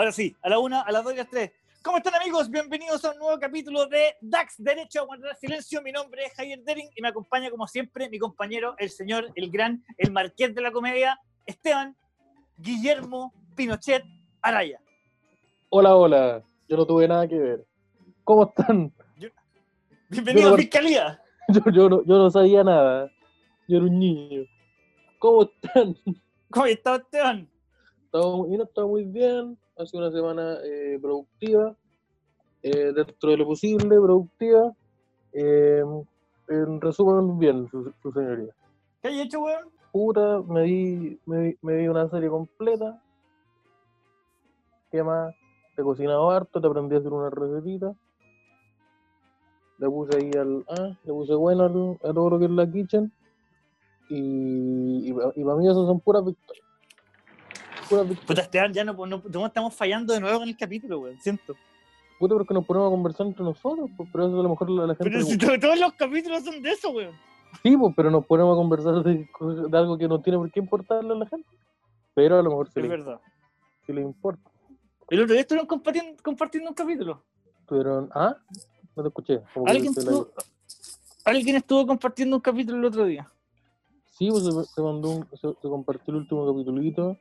Ahora sí, a la una, a las dos y a las tres. ¿Cómo están amigos? Bienvenidos a un nuevo capítulo de DAX Derecho a Guardar Silencio. Mi nombre es Javier Dering y me acompaña como siempre mi compañero, el señor, el gran, el marqués de la comedia, Esteban Guillermo Pinochet Araya. Hola, hola. Yo no tuve nada que ver. ¿Cómo están? Bienvenido Yo a no- Fiscalía. Yo, yo, no, yo no sabía nada. Yo era un niño. ¿Cómo están? ¿Cómo está Esteban? Estamos, mira, está muy bien. Ha sido una semana eh, productiva. eh, dentro de lo posible, productiva. Eh, en resumen, bien, su, su señoría. ¿Qué hay hecho, weón? Puta, me vi, me, vi, me vi una serie completa. ¿Qué más? Te he cocinado harto, te aprendí a hacer una recetita. Le puse ahí al. Ah, le puse bueno al- a todo lo que es la kitchen. Y, y, y para mí eso son puras victorias. Puta, Esteban, ya no, no- no estamos fallando de nuevo con el capítulo, weón. Siento. Puta, porque nos ponemos a conversar entre nosotros, pues, pero eso a lo mejor la, la gente. Pero si todos los capítulos son de eso, weón. Sí, pues, pero nos ponemos a conversar de, algo que no tiene por qué importarle a la gente. Pero a lo mejor sí Es le, verdad. sí le importa. El otro día estuvieron compartiendo, compartiendo un capítulo. Tuvieron. ¿Ah? No te escuché. ¿Alguien estuvo, alguien estuvo compartiendo un capítulo el otro día. Sí, pues se, se mandó un- se, se compartió el último capitulito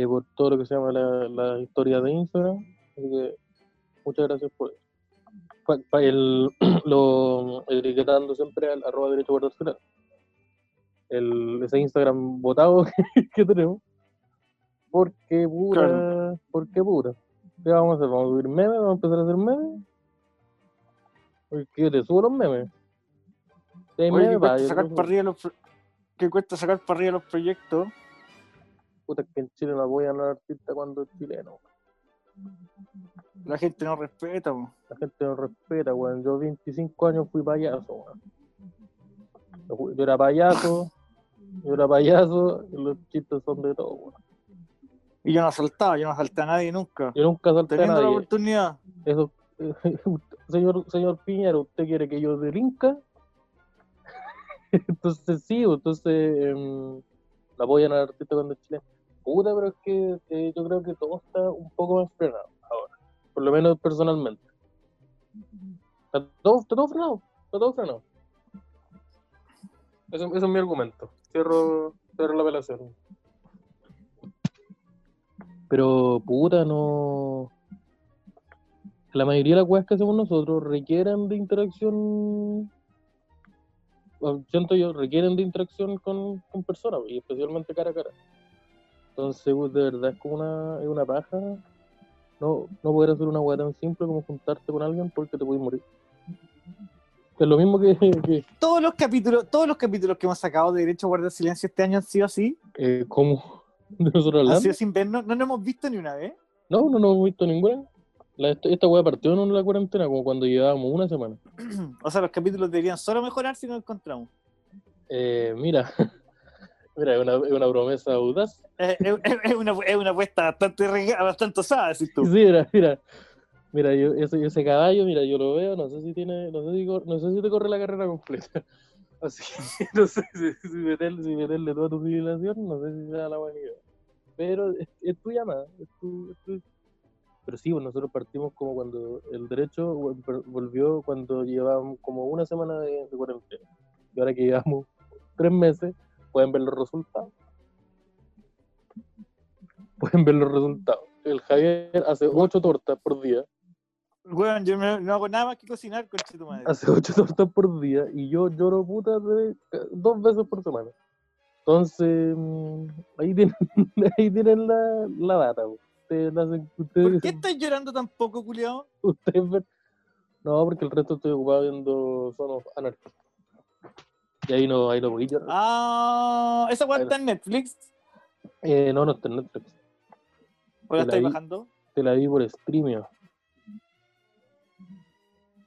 eh, por todo lo que se llama la, la historia de Instagram. Así que muchas gracias por eso. Pa- pa- el, lo etiquetando siempre al arroba derecho silencio. El, ese Instagram votado que, que tenemos. Porque pura, Claro. porque pura. ¿Qué vamos a hacer? ¿Vamos a subir memes? ¿Vamos a empezar a hacer memes? Porque yo te subo los memes. Oye, memes, ¿qué va, cuesta, yo sacar subo. para arriba los, qué cuesta sacar para arriba los proyectos? Puta que en Chile no apoyan al artista cuando es chileno. La gente no respeta, po. La gente no respeta, weón. Yo 25 años fui payaso, weón. Yo era payaso, yo era payaso, y los chistes son de todo, weón. Y yo no asaltaba, yo no asalté a nadie nunca. Yo nunca salté a Teniendo la nadie. oportunidad. Eso, señor, señor Piñera, ¿usted quiere que yo delinca? entonces sí, entonces em, la apoyan al artista cuando es chileno. Puta, pero es que eh, yo creo que todo está un poco más frenado ahora. Por lo menos personalmente. Está todo, está todo frenado. Está todo frenado. Ese, ese es mi argumento. Cierro, cierro la apelación. Pero, puta, no. La mayoría de las weas que hacemos nosotros requieren de interacción. o Siento yo, requieren de interacción con, con personas, y especialmente cara a cara. Entonces, pues, de verdad es como una, es una paja. No, no poder hacer una wea tan simple como juntarte con alguien porque te puedes morir. Es lo mismo que, que Todos los capítulos, todos los capítulos que hemos sacado de Derecho a Guardar Silencio este año han sido así. eh, como de nosotros Han hablando. sido sin vernos. No nos hemos visto ni una vez. No, no, no hemos visto ninguna. La, esta, wea partió en la cuarentena, como cuando llevábamos una semana. O sea, los capítulos deberían solo mejorar si nos encontramos. Eh, mira, mira, es una, una promesa audaz. Eh, Es, una, es una apuesta bastante, bastante osada, decís tú. Sí, mira, mira. Mira, yo, ese, ese caballo, mira, yo lo veo, no sé si tiene, no sé si, no sé si te corre la carrera completa. Así que no sé si, si, meterle, si meterle toda tu civilización, no sé si sea la buena idea. Pero es, es tu llamada, es tu, es tu- Pero sí, pues nosotros partimos como cuando el derecho vol- volvió cuando llevábamos como una semana de, de cuarentena. Y ahora que llevamos tres meses, pueden ver los resultados. Pueden ver los resultados. El Javier hace ocho tortas por día. Weón, yo no, no hago nada más que cocinar, conche tu madre. hace ocho tortas por día y yo lloro puta de- dos veces por semana. Entonces, mm, ahí tienen, ahí tienen la, la data. Ustedes, ustedes, ¿Por qué estás llorando tan poco, culiao? ustedes ven- No, porque el resto estoy ocupado viendo Son of Anarchy. Y ahí no, ahí no voy. Ah, esa weá está en Netflix. Eh, no, no está en Netflix. ¿O la estáis bajando? Te la vi por Streamio.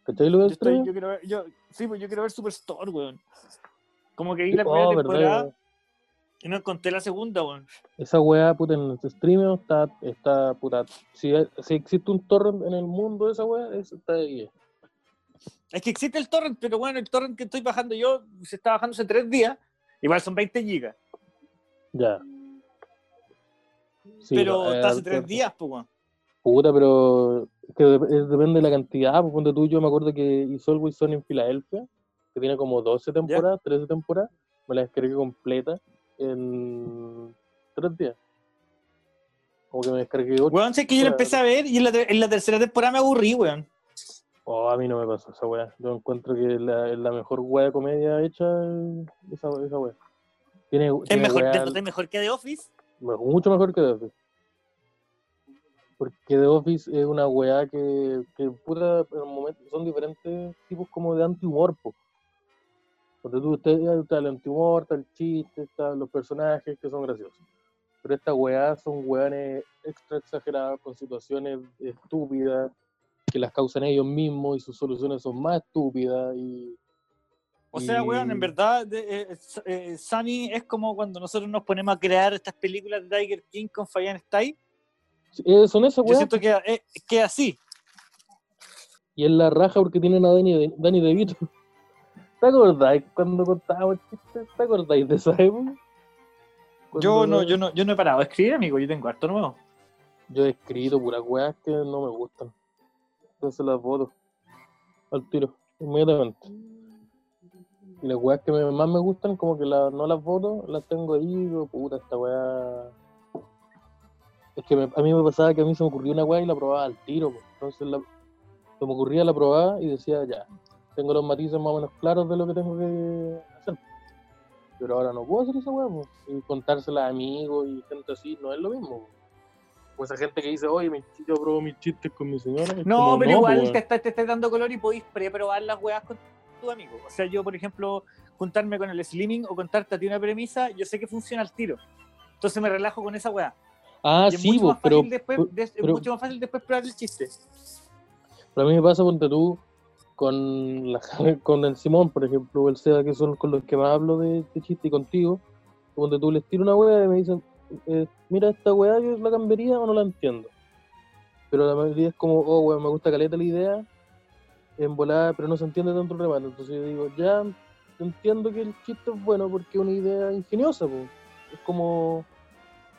¿Cachai lo Yo, del estoy, yo quiero ver, yo, sí, pues yo quiero ver Superstore, weón. Como que vi la Oh, primera verdad. temporada y no encontré la segunda, weón. Esa weá, puta, en el streaming está, está, puta, si, si existe un torrent en el mundo de esa weá, es- está ahí. Es que existe el torrent, pero bueno, el torrent que estoy bajando yo se está bajando hace tres días. Igual son 20 gigas. Ya. Sí, pero eh, está hace tres días, pues, weón. Puta, pero es que depende de la cantidad. Pues, ponte tú, yo me acuerdo que Is Always Sunny en Filadelfia, que tiene como 12 temporadas, 13 temporadas, me la descargué completa en tres días. Como que me descargué 8. Weón, sé que yo la empecé a ver y en la, en la tercera temporada me aburrí, weón. Oh, a mí no me pasó esa weá. Yo encuentro que es la, la mejor weá de comedia hecha esa, esa weá. Tiene, Es tiene mejor, weá- ¿es mejor que The Office? mucho mejor que The Office. Porque The Office es una weá que, que puta, en un momento, son diferentes tipos como de anti-humor, po. Porque tú, usted, está el anti-humor, está el chiste, están los personajes que son graciosos. Pero estas weas son weones extra exageradas con situaciones estúpidas que las causan ellos mismos y sus soluciones son más estúpidas y... O sea, weón, en verdad, eh, eh, Sunny es como cuando nosotros nos ponemos a crear estas películas de Tiger King con Fabián Stay. Eh, son esas Yo weas. siento que eh, que así. Y es la raja porque tienen a Dani, de, Dani DeVito. ¿Te acordáis cuando contábamos chistes? ¿Te acordáis de esa época? Yo no, yo no, yo no he parado de escribir, amigo. Yo tengo harto nuevo. Yo he escrito puras weas que no me gustan. Entonces las voto. Al tiro, inmediatamente. Y las weas que más me gustan, como que la- no las voto, las tengo ahí digo, puta, esta wea. Es que me- a mí me pasaba que a mí se me ocurría una wea y la probaba al tiro. po. Entonces la, se me ocurría, la probaba y decía, ya, tengo los matices más o menos claros de lo que tengo que hacer. Pero ahora no puedo hacer esa wea, po. y contársela a amigos y gente así, no es lo mismo. po. Esa gente que dice, oye, mi- yo pruebo mis chistes con mi señora. es No, como, pero igual weón. te estás te estás dando color y podéis preprobar las weas con tu amigo. O sea, yo, por ejemplo, juntarme con el Slimming o contarte a ti una premisa, yo sé que funciona al tiro. Entonces me relajo con esa wea. Ah, y es sí, mucho, po, más pero, fácil después, pero- es mucho más fácil después probar el chiste. pero a mí me pasa, ponte tú, con, la, con el Simón, por ejemplo, o el Seba, que son con los que más hablo de, de chiste y contigo, donde tú les tiro una wea y me dicen, eh, mira, esta wea yo la cambiaría o no la entiendo. Pero la mayoría es como, oh, weón, me gusta caleta la idea, en volada, pero no se entiende tanto el remate. Entonces yo digo, ya entiendo que el chiste es bueno porque es una idea ingeniosa, po. Es como,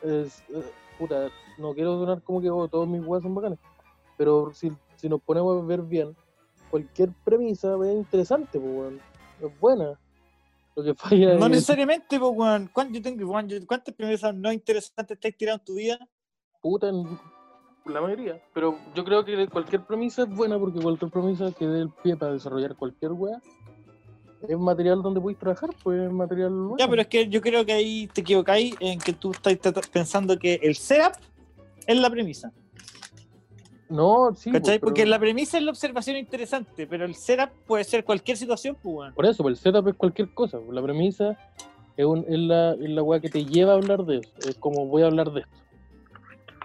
es, eh, puta, no quiero sonar como que oh, todos mis weas son bacanes, pero si, si nos ponemos a ver bien, cualquier premisa es interesante, weón. es buena. Lo que falla No es- necesariamente, pues, weón. ¿Cuán- yo tengo, ¿Cuántas premisas no interesantes te has tirado en tu vida? puta la mayoría. Pero yo creo que cualquier premisa es buena porque cualquier premisa que dé el pie para desarrollar cualquier wea es material donde podéis trabajar, pues es material bueno. Ya, pero es que yo creo que ahí te equivocáis en que tú estás pensando que el setup es la premisa. No, sí. ¿Cachai? pues, pero- Porque la premisa es la observación interesante, pero el setup puede ser cualquier situación, pues, weón. Por eso, pues, el setup es cualquier cosa. La premisa es, un, es, la, es la weá que te lleva a hablar de eso. Es como voy a hablar de esto.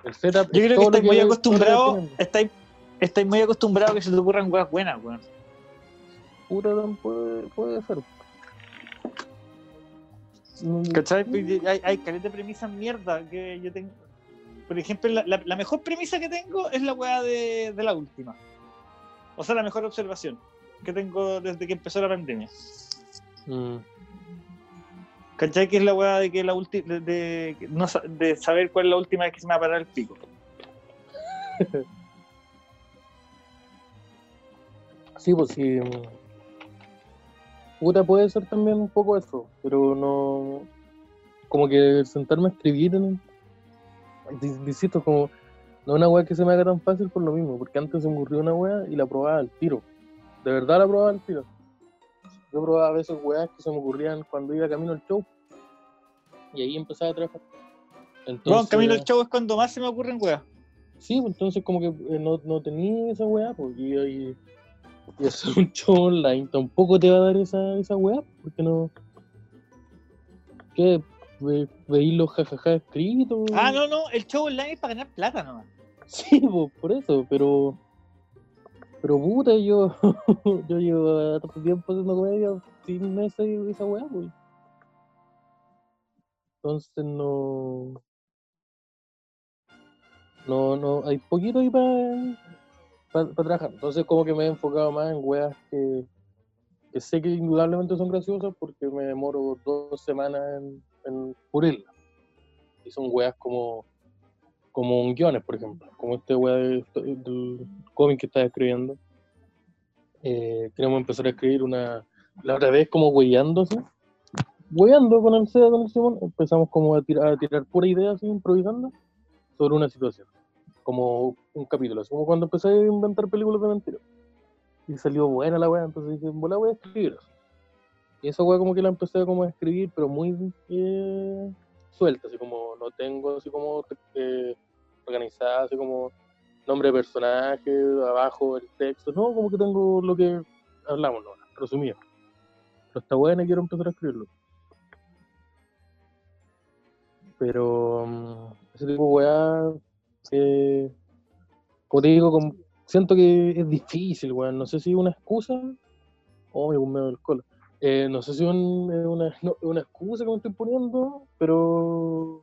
El setup Yo es creo que estáis muy acostumbrados, estáis, estáis muy acostumbrados a que se te ocurran weas buenas, weón. Tan puede, puede ser. Mm, ¿Cachai? Porque Hay, hay caleta de premisas mierda que yo tengo. Por ejemplo, la, la- la mejor premisa que tengo es la weá de, de la última. O sea, la mejor observación que tengo desde que empezó la pandemia. mm, ¿Cachai? Que es la weá de que la última. De, de- no de saber cuál es la última vez que se me va a parar el pico. Sí, pues sí. Puta, puede ser también un poco eso, pero no. Como que sentarme a escribir, en- insisto, como. No es una weá que se me haga tan fácil por lo mismo, porque antes se me ocurrió una weá y la probaba al tiro. De verdad la probaba al tiro. Yo probaba a veces weas que se me ocurrían cuando iba camino al show. Y ahí empezaba a trabajar. Entonces, Bueno, camino al show es cuando más se me ocurren weas. Sí, pues entonces como que eh, no, no tenía esa weá, pues, y, y, hacer un show online tampoco te va a dar esa, esa weá, porque no... ¿Qué? Ve, veis los jajaja escritos. Ah, no, no, el show online es para ganar plata nomás. Sí, pues, por eso, pero... Pero puta, yo, yo llevo tanto tiempo haciendo comedia sin esa, esa weá, pues. Entonces no... No, no, hay poquito ahí para trabajar. Entonces como que me he enfocado más en weas que, que sé que indudablemente son graciosas porque me demoro dos semanas en, en. Y son weas como como un guiones, por ejemplo, como este weá de- del cómic que estás escribiendo. Eh, queremos empezar a escribir una, la otra vez como así, weyando con el con el Simón, empezamos como a tirar, pura idea así, improvisando, sobre una situación, como un capítulo, así como cuando empecé a inventar películas de mentiras. Y salió buena la weá, entonces dije, "Bueno, la voy a escribir. eso". Y esa weá como que la empecé como a escribir, pero muy eh, suelta, así como no tengo así como eh, organizada, así como nombre de personaje, abajo el texto, no, como que tengo lo que hablamos, no, resumido. Pero está buena y quiero empezar a escribirlo. Pero mm, ese tipo de weá, eh, como te digo, como- siento que es difícil, weón. No sé si es una excusa o me medio del cola. Eh, no sé si es un- una, no, es una excusa que me estoy poniendo, pero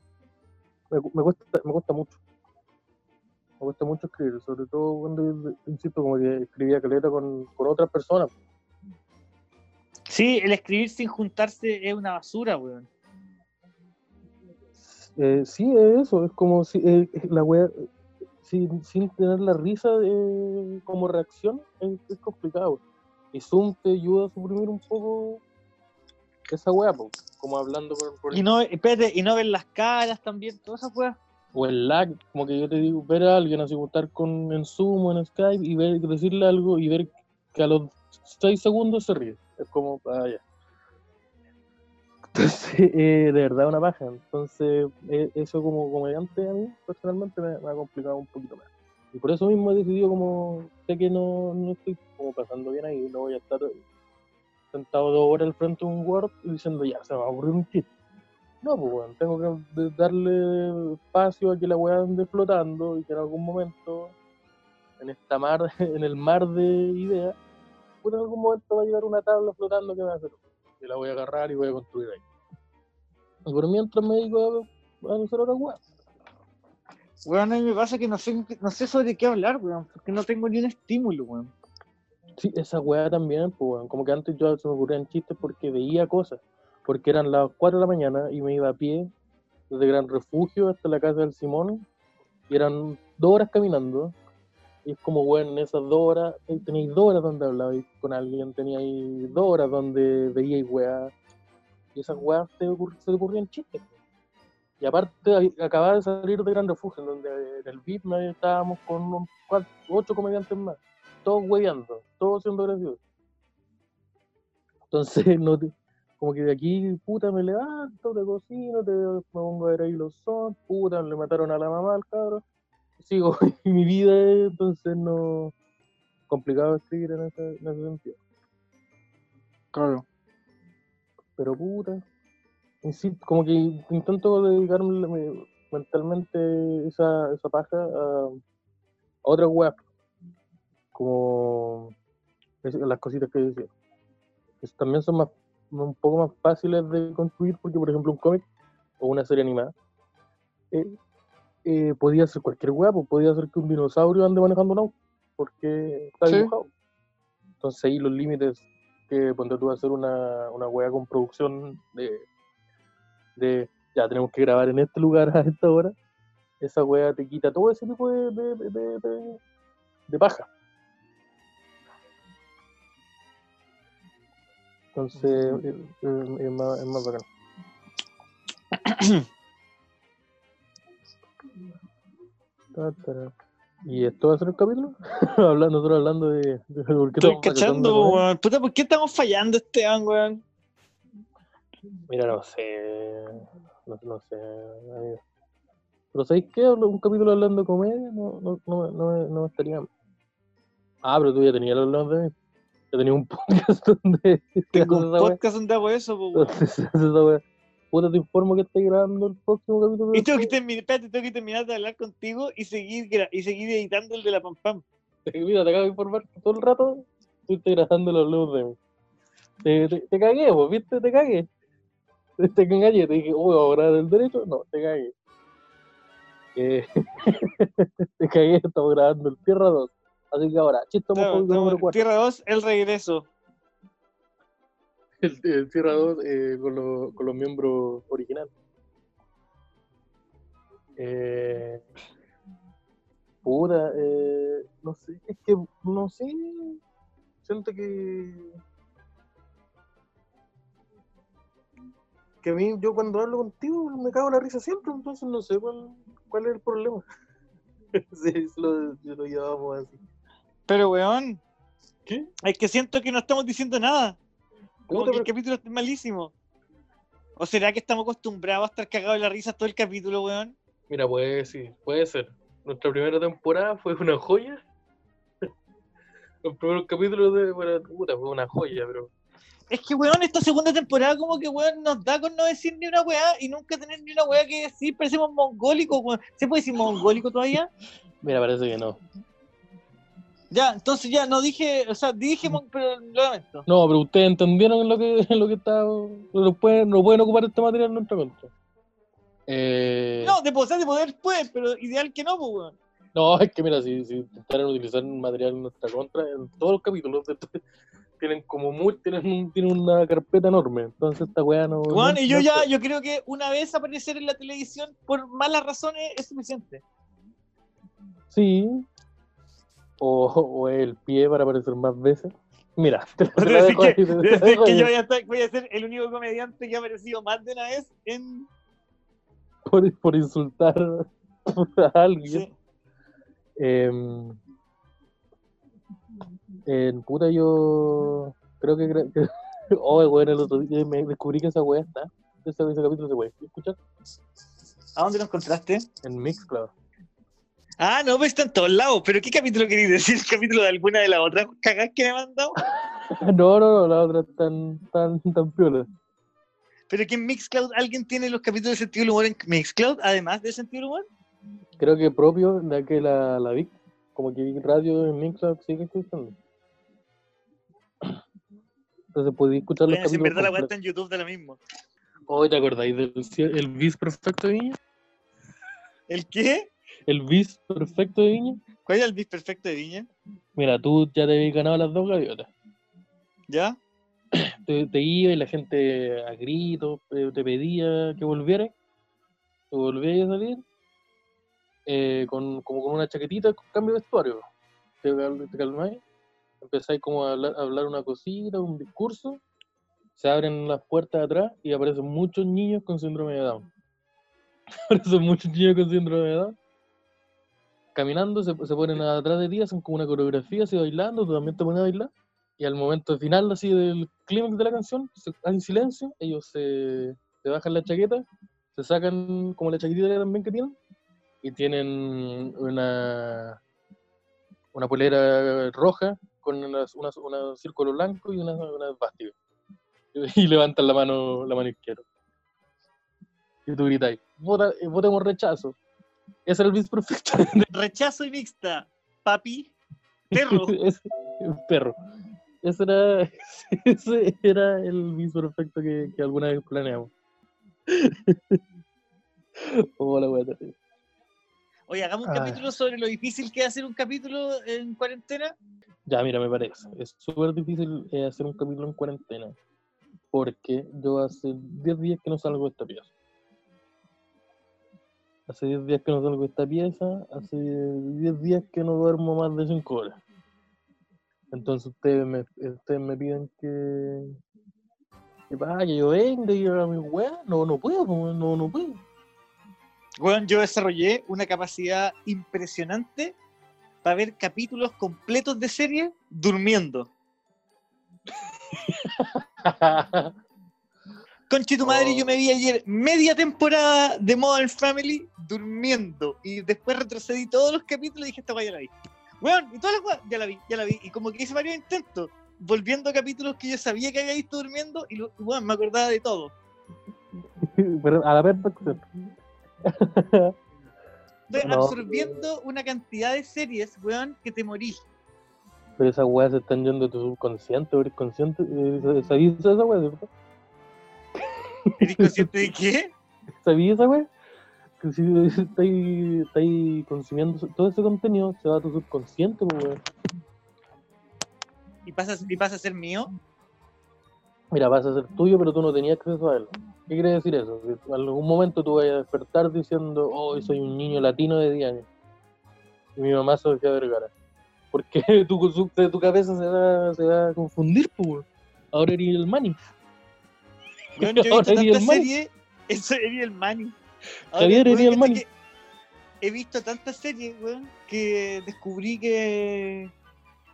me, me cuesta, me cuesta mucho. Me cuesta mucho escribir, sobre todo cuando, insisto, como que escribía caleta con, con otras personas. Sí, el escribir sin juntarse es una basura, weón. Eh, sí, es eso, es como si eh, la wea, eh, sin, sin tener la risa eh, como reacción, es, es complicado. Y Zoom te ayuda a suprimir un poco esa po, como hablando por, por- Y no, espérate, y no ver las caras también, todas esas weas. o el lag, como que yo te digo, ver a alguien así, estar con, en Zoom o en Skype y ver, decirle algo y ver que a los 6 segundos se ríe. Es como, ah, ya. Entonces, eh, de verdad una paja. Entonces, eh, eso como comediante a mí, personalmente, me, me ha complicado un poquito más. Y por eso mismo he decidido como, sé que no, no estoy como pasando bien ahí, no voy a estar sentado dos horas al frente de un Word y diciendo, ya, se va a ocurrir un chiste. No, pues bueno, tengo que darle espacio a que la weá ande flotando y que en algún momento, en esta mar, en el mar de ideas, pues en algún momento va a llegar una tabla flotando que me va a hacer. Y la voy a agarrar y voy a construir ahí. Y por mientras me dedico a, a hacer otra weá. Weón, a mí me pasa que no sé, no sé sobre qué hablar, weón, porque no tengo ni un estímulo, weón. Sí, esa weá también, pues, weón. como que antes yo se me ocurrían chistes porque veía cosas, porque eran las 4 de la mañana y me iba a pie desde Gran Refugio hasta la casa del Simón, y eran dos horas caminando, y es como, weón, en esas dos horas, eh, teníais dos horas donde hablabais con alguien, teníais dos horas donde veíais weá, y esas weas te ocurr- se ocurrían chistes. Y aparte, acababa de salir de Gran Refugio, en donde en el VIP estábamos con unos cuatro, ocho comediantes más todos hueveando, todos siendo graciosos. Entonces, no te- como que de aquí, puta, me levanto, te cocino, te, me pongo a ver ahí los son, puta, le mataron a la mamá al cabro. Sigo mi vida, entonces no. Complicado escribir en ese, en ese sentido. Claro. Pero puta, insisto, como que intento dedicarme me- mentalmente esa, esa paja a, a otras weas. Como las cositas que decía. Que también son más, un poco más fáciles de construir porque, por ejemplo, un cómic o una serie animada eh, eh, podía ser cualquier wea, pues podía ser que un dinosaurio ande manejando un auto porque está Sí. dibujado. Entonces ahí los límites que ponte tú a hacer una, una wea con producción de, de ya tenemos que grabar en este lugar a esta hora, esa wea te quita todo ese tipo de, de, de, de- de- de paja. Entonces eh, eh, es, más, es más bacán. ¿Y esto va a ser el capítulo? hablando, nosotros hablando de, de por qué Estoy estamos cachando. Puta, ¿por qué estamos fallando este año, weón? Mira, no sé. No, no sé. amigo. Pero ¿sabéis qué? Un capítulo hablando de comedia no, no, no, no, no estaría. Ah, pero tú ya tenías los hablando de mí. Ya tenía un podcast donde Tengo un podcast donde hago eso, wea. Puta, te informo que estoy grabando el próximo capítulo. Y tengo que terminar, espérate, tengo que terminar de hablar contigo y seguir, y seguir editando el de la Pam Pam. Mira, te acabo de informar que todo el rato estuviste grabando los hablamos de mí. Te, te, te cagué, vos, ¿viste? Te cagué. Te, engañé, te dije, uy, ¿voy a grabar el derecho? No, te cagué. Eh, te cagué, estamos grabando el Tierra 2. Así que ahora, chiste homofóbico estamos- número 4. Tierra 2, el regreso. El, el Tierra 2 eh, con, los- con los miembros originales. Eh, puta, eh, no sé, es que, no sé, siento que... Que a mí, yo cuando hablo contigo me cago en la risa siempre, entonces no sé cuál, cuál es el problema. sí, lo, lo llevamos así. Pero, weón, ¿Qué? es que siento que no estamos diciendo nada. Como que el capítulo es malísimo. ¿O será que estamos acostumbrados a estar cagados de la risa todo el capítulo, weón? Mira, puede, sí, puede ser. Nuestra primera temporada fue una joya. Los primeros capítulos de, bueno, puta, fue una joya, pero Es que, weón, esta segunda temporada como que, weón, nos da con no decir ni una weá y nunca tener ni una weá que decir. Parecemos mongólicos, weón. ¿Se puede decir mongólico todavía? mira, parece que no. Ya, entonces ya, no dije, o sea, dije, pero lo lamento. No, pero ustedes entendieron lo que, lo que está. No pueden, no pueden ocupar este material en nuestra contra. Eh, No, de poder, de poder, pues, pero ideal que no, pues, weón. no, es que mira, si, si intentaran utilizar material en nuestra contra, en todos los capítulos de- tienen como muy, tienen, un- tienen una carpeta enorme. Entonces esta weá no. Weón, no- y yo no ya, yo creo que una vez aparecer en la televisión por malas razones es suficiente. Sí. O, o el pie para aparecer más veces. Mira, te, te la dejo que, ahí, te la desde dejo que ahí. yo voy a, estar- voy a ser el único comediante que ha aparecido más de una vez en. por, por insultar a alguien. sí. Em, en puta yo creo que, que oh weón el otro día me descubrí que esa weá está ese, ese capítulo se puede escuchar ¿A dónde lo encontraste? en Mixcloud Ah, no, pues está en todos lados. ¿Pero qué capítulo queréis decir? ¿El capítulo de alguna de las otras cagadas que me han mandado? no no no la otra tan tan tan piola ¿Pero que en Mixcloud alguien tiene los capítulos de sentido del humor en Mixcloud, además de sentido del humor? creo que propio de que la, la Vic como que radio en Mixcloud sigue escuchando entonces podéis escuchar los en verdad la weá está en YouTube da lo mismo. Hoy te acordáis del el bis perfecto de Viña ¿El qué? el bis perfecto de Viña ¿Cuál es el bis perfecto de Viña? mira tú ya te habías ganado las dos gaviotas ¿Ya? te, te iba y la gente a gritos te, te pedía que volvieras, te volvías a salir eh, con, como con una chaquetita con cambio de vestuario. Te, te calmáis, empezáis como a hablar, a hablar una cosita, un discurso, se abren las puertas de atrás y aparecen muchos niños con síndrome de Down. aparecen muchos niños con síndrome de Down. Caminando, se, se ponen atrás de ti, hacen como una coreografía, así bailando, tú también te pones a bailar y al momento final así del clímax de la canción, se, hay silencio, ellos se, se bajan la chaqueta, se sacan como la chaquetita que también que tienen, y tienen una, una polera roja con unas- unas- un círculo blanco y una, una esvástica. Y, levantan la mano, la mano izquierda. Y tú gritáis, "Vota- eh, votemos rechazo. Ese era el bis perfecto. Rechazo y mixta. Papi. Perro. Ese- perro. Ese era, ese era el bis perfecto que, que alguna vez planeamos. Hola, wea, terrible. Oye, hagamos un Ay. capítulo sobre lo difícil que es hacer un capítulo en cuarentena. Ya, mira, me parece. Es súper difícil eh, hacer un capítulo en cuarentena. Porque yo hace 10 días que no salgo de esta pieza. Hace 10 días que no salgo de esta pieza. Hace 10 días que no duermo más de 5 horas. Entonces ustedes me, ustedes me piden que, que, que yo venga y haga mi weá. No, no puedo, no, no puedo. Bueno, yo desarrollé una capacidad impresionante para ver capítulos completos de serie durmiendo. Conche tu madre, Oh. yo me vi ayer media temporada de Modern Family durmiendo. Y después retrocedí todos los capítulos y dije, esta weá ya la vi. Weón, y todas las weas, ya la vi, ya la vi. Y como que hice varios intentos, volviendo a capítulos que yo sabía que había visto durmiendo, y weón, me acordaba de todo. Pero a la perfección. Estoy No. absorbiendo una cantidad de series, weón, que te morís. Pero esas weas se están yendo de tu subconsciente, eres consciente. eh, ¿Sabías esa wea? ¿Eres consciente de qué? ¿Sabías esa wea? Que si estáis estáis consumiendo todo ese contenido, se va a tu subconsciente, pues, weón. ¿Y pasa, ¿Y pasa a ser mío? Mira, vas a ser tuyo, pero tú no tenías acceso a él. ¿Qué quiere decir eso? Que en algún momento tú vas a despertar diciendo, oh, soy un niño latino de 10 años. Y mi mamá Sofía Vergara. Porque tu, tu cabeza se va, se va a confundir, pues. Ahora eres el Manny. Yo he visto Manny. series. Eso eres el Manny. Ahora, Javier, eres el Manny. He visto tantas series, weón, que descubrí que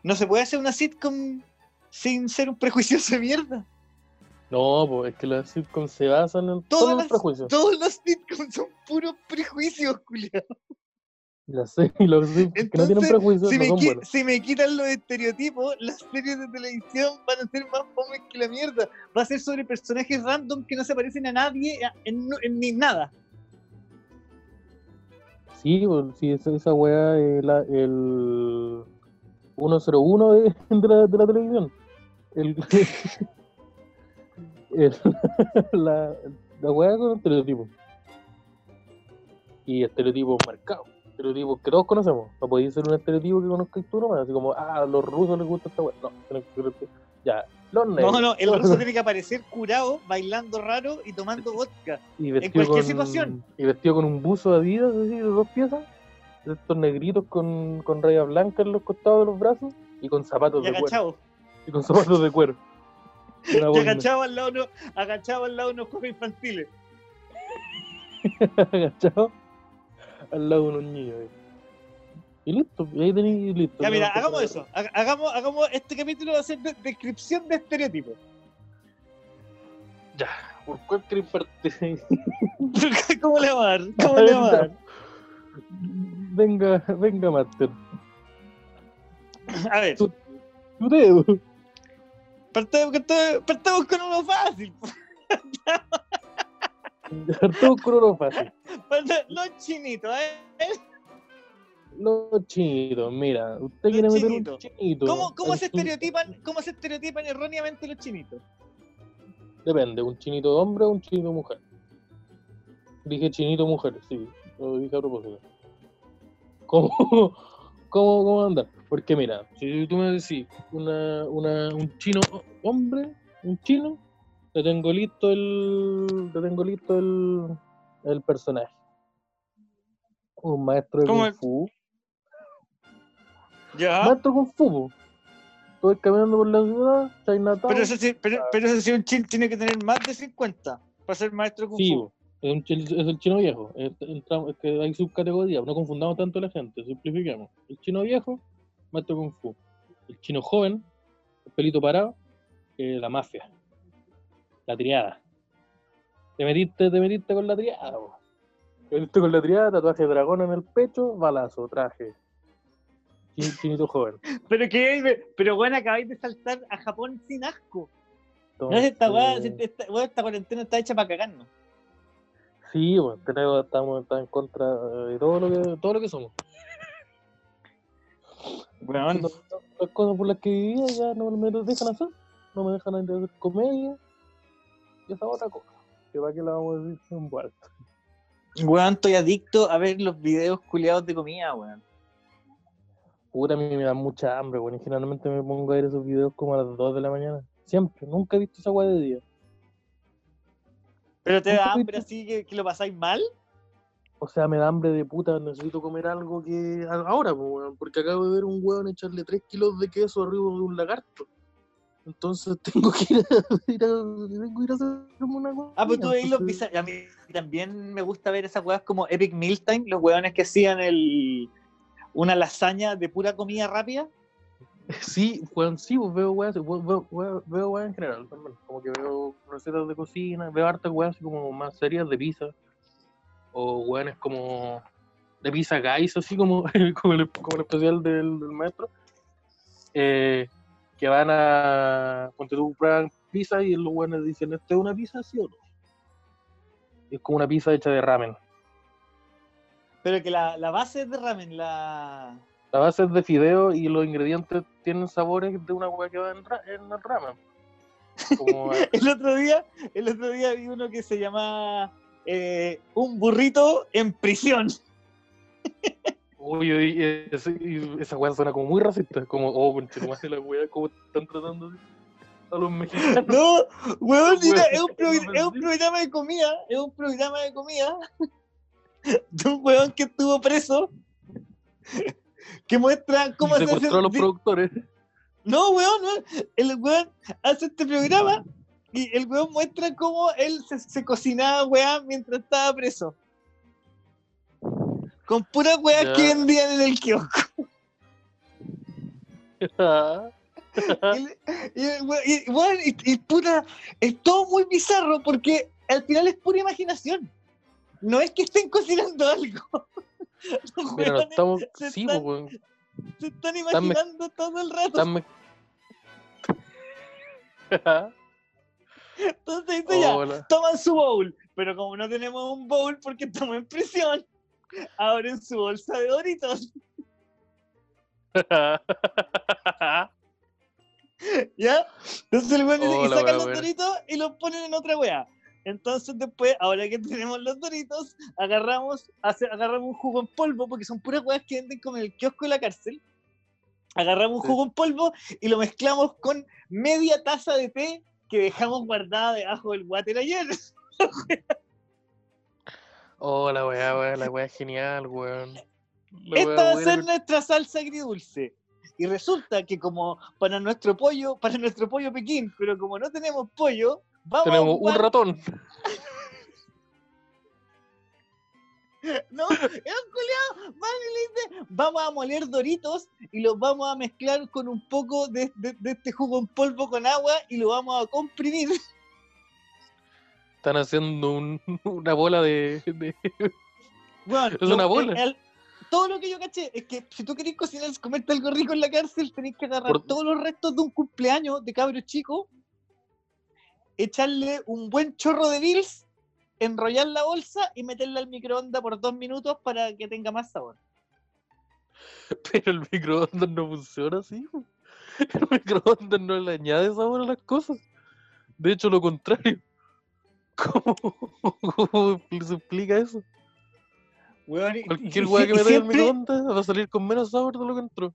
no se puede hacer una sitcom sin ser un prejuicioso de mierda. No, pues es que las sitcoms se basan en Todas todos los las- prejuicios. Todos los sitcoms son puros prejuicios, culiao. Y las series y los sitcoms que no tienen Entonces, prejuicios Si no me, son qui- buenos. si me quitan los estereotipos, las series de televisión van a ser más fomes que la mierda. Va a ser sobre personajes random que no se parecen a nadie en ni nada. Sí, pues, sí, esa, esa weá es la- el 101 de, de, la, de la televisión. El, el- la, la weá con estereotipos. Y estereotipos marcados. Estereotipos que todos conocemos. No podéis ser un estereotipo que conozcas tú nomás. Así como, ah, a los rusos les gusta esta weá. No, ya, los negros. No, no, el ruso tiene que aparecer curado, bailando raro y tomando vodka. y vestido cualquier con, situación. Y vestido con un buzo Adidas así de dos piezas, de estos negritos con, con rayas blancas en los costados de los brazos y con zapatos Y de cuero. Y con zapatos de cuero. Y una Y boina. agachado al lado, uno- agachado al lado de unos juegos infantiles. agachado al lado de unos niños. ahí. Y listo, y ahí tenéis listo. Ya, mira, hagamos eso. Haga- Hagamos, hagamos este capítulo va a ser de descripción de estereotipos. Ya, por cuál partir. ¿Cómo le va a dar? ¿Cómo le va a dar? venga, venga, Master. A ver, Tu dedo. Partamos con, partamos uno fácil. Todo con uno fácil. Los chinitos, ¿eh? Los chinitos, mira, usted Los quiere meter un chinito. ¿Cómo, cómo se estereotipan, ¿Cómo se estereotipan erróneamente los chinitos? Depende, un chinito hombre o un chinito mujer. Dije chinito mujer, sí, lo dije a propósito. ¿Cómo, cómo, cómo andar? Porque mira, si tú me decís una, una, un chino hombre, un chino, te tengo listo el, te tengo listo el, el personaje. Un maestro de ¿Cómo Kung el- Fu. Ya. Maestro Kung Fu. Estoy caminando por la ciudad, Chinatown. Pero eso sí, pero, pero eso sí, un chin tiene que tener más de 50 para ser maestro de Kung Sí, Fu. Es, un chi- es el chino viejo. Es, entramos- es que hay subcategorías, no confundamos tanto a la gente, simplifiquemos. El chino viejo, maestro Kung Fu. El chino joven, el pelito parado, eh, la mafia. La triada. Te metiste, te metiste con la triada. Te metiste con la triada, tatuaje de dragón en el pecho, balazo, traje. Chin- Chinito joven. Pero que, pero bueno, acabáis de saltar a Japón sin asco. No, esta, weá, esta cuarentena está hecha para cagarnos. Sí, bueno, tenemos, estamos, estamos en contra de todo lo que, todo lo que somos. Bueno, No- no- las cosas por las que vivía ya no me dejan hacer, no me dejan hacer comedia y esa otra cosa. Que para qué la vamos a decir en vuelta. weón, estoy adicto a ver los videos culiados de comida, weón. Puta, a mí me da mucha hambre, bueno, y generalmente me pongo a ver esos videos como a las 2 de la mañana. Siempre, nunca he visto esa weá de día. Pero te ¿Nunca da hambre así que, que lo pasáis mal. O sea, me da hambre de puta, necesito comer algo que ahora, porque acabo de ver un weón echarle 3 kilos de queso arriba de un lagarto. Entonces tengo que ir a, ir a, tengo que ir a hacerme una cosa. Ah, pues tú veis los bizar- A mí también me gusta ver esas weas como Epic Meal Time, los weones que hacían el una lasaña de pura comida rápida. Sí, weón, sí, pues veo weas, veo, veo, veo, weas en general. Como que veo recetas de cocina, veo hartas weas así como más serias de pizza. O weones como de pizza guys, así como, como, el, especial del, del maestro. Eh, que van a. Ponte tú, prueban pizza y los weones dicen: ¿Esto es una pizza, sí o no? Es como una pizza hecha de ramen. Pero que la, la base es de ramen, la. La base es de fideo y los ingredientes tienen sabores de una wea que va en, ra- en el ramen. Como, El otro día, el otro día vi uno que se llama eh, Un burrito en prisión. Uy, uy, y esa weá suena como muy racista, como, oh, conchetumare, la weá, como están tratando a los mexicanos. No, weón, mira, un, es un programa de comida, es un programa de comida de un weón que estuvo preso que muestra cómo se a los productores. No, weón, no. El weón hace este programa y el weón muestra cómo él se, se cocinaba, weón, mientras estaba preso. Con puras weas Ya. que vendían en el kiosco. Y, le- y weón- y, weón, y- y puta, es todo muy bizarro porque al final es pura imaginación. No es que estén cocinando algo. Los Mira, no weones estamos. se Sí, están- weón. se están imaginando todo el rato. Están me- Entonces dice ya, toman su bowl, pero como no tenemos un bowl porque estamos en prisión, abren su bolsa de doritos, ¿ya? Entonces el weón dice, y Oh, la sacan wea los doritos y los ponen en otra weá. Entonces después, ahora que tenemos los doritos, agarramos, hace- agarramos un jugo en polvo, porque son puras weas que venden como en el kiosco de la cárcel. Agarramos un jugo en polvo y lo mezclamos con media taza de té que dejamos guardada debajo del water ayer. Oh, la weá, weá, la weá es genial, weón. La Esta weá va a ser nuestra salsa agridulce. Y resulta que como para nuestro pollo, para nuestro pollo Pekín, pero como no tenemos pollo, vamos Tenemos un ratón. No, es un culiao, van y le dice, vamos a moler doritos y los vamos a mezclar con un poco de, de- de este jugo en polvo con agua y lo vamos a comprimir. Están haciendo un- una bola de. de- Bueno, Es una bola. el- todo lo que yo caché es que si tú querés cocinar, comerte algo rico en la cárcel, tenés que agarrar Por- todos los restos de un cumpleaños de cabros chicos, echarle un buen chorro de bills, enrollar la bolsa y meterla al microondas por dos minutos para que tenga más sabor. Pero el microondas no funciona así. El microondas no le añade sabor a las cosas. De hecho, lo contrario. ¿Cómo, cómo se explica eso? Weón, Cualquier weá que al siempre- microondas va a salir con menos sabor de lo que entró.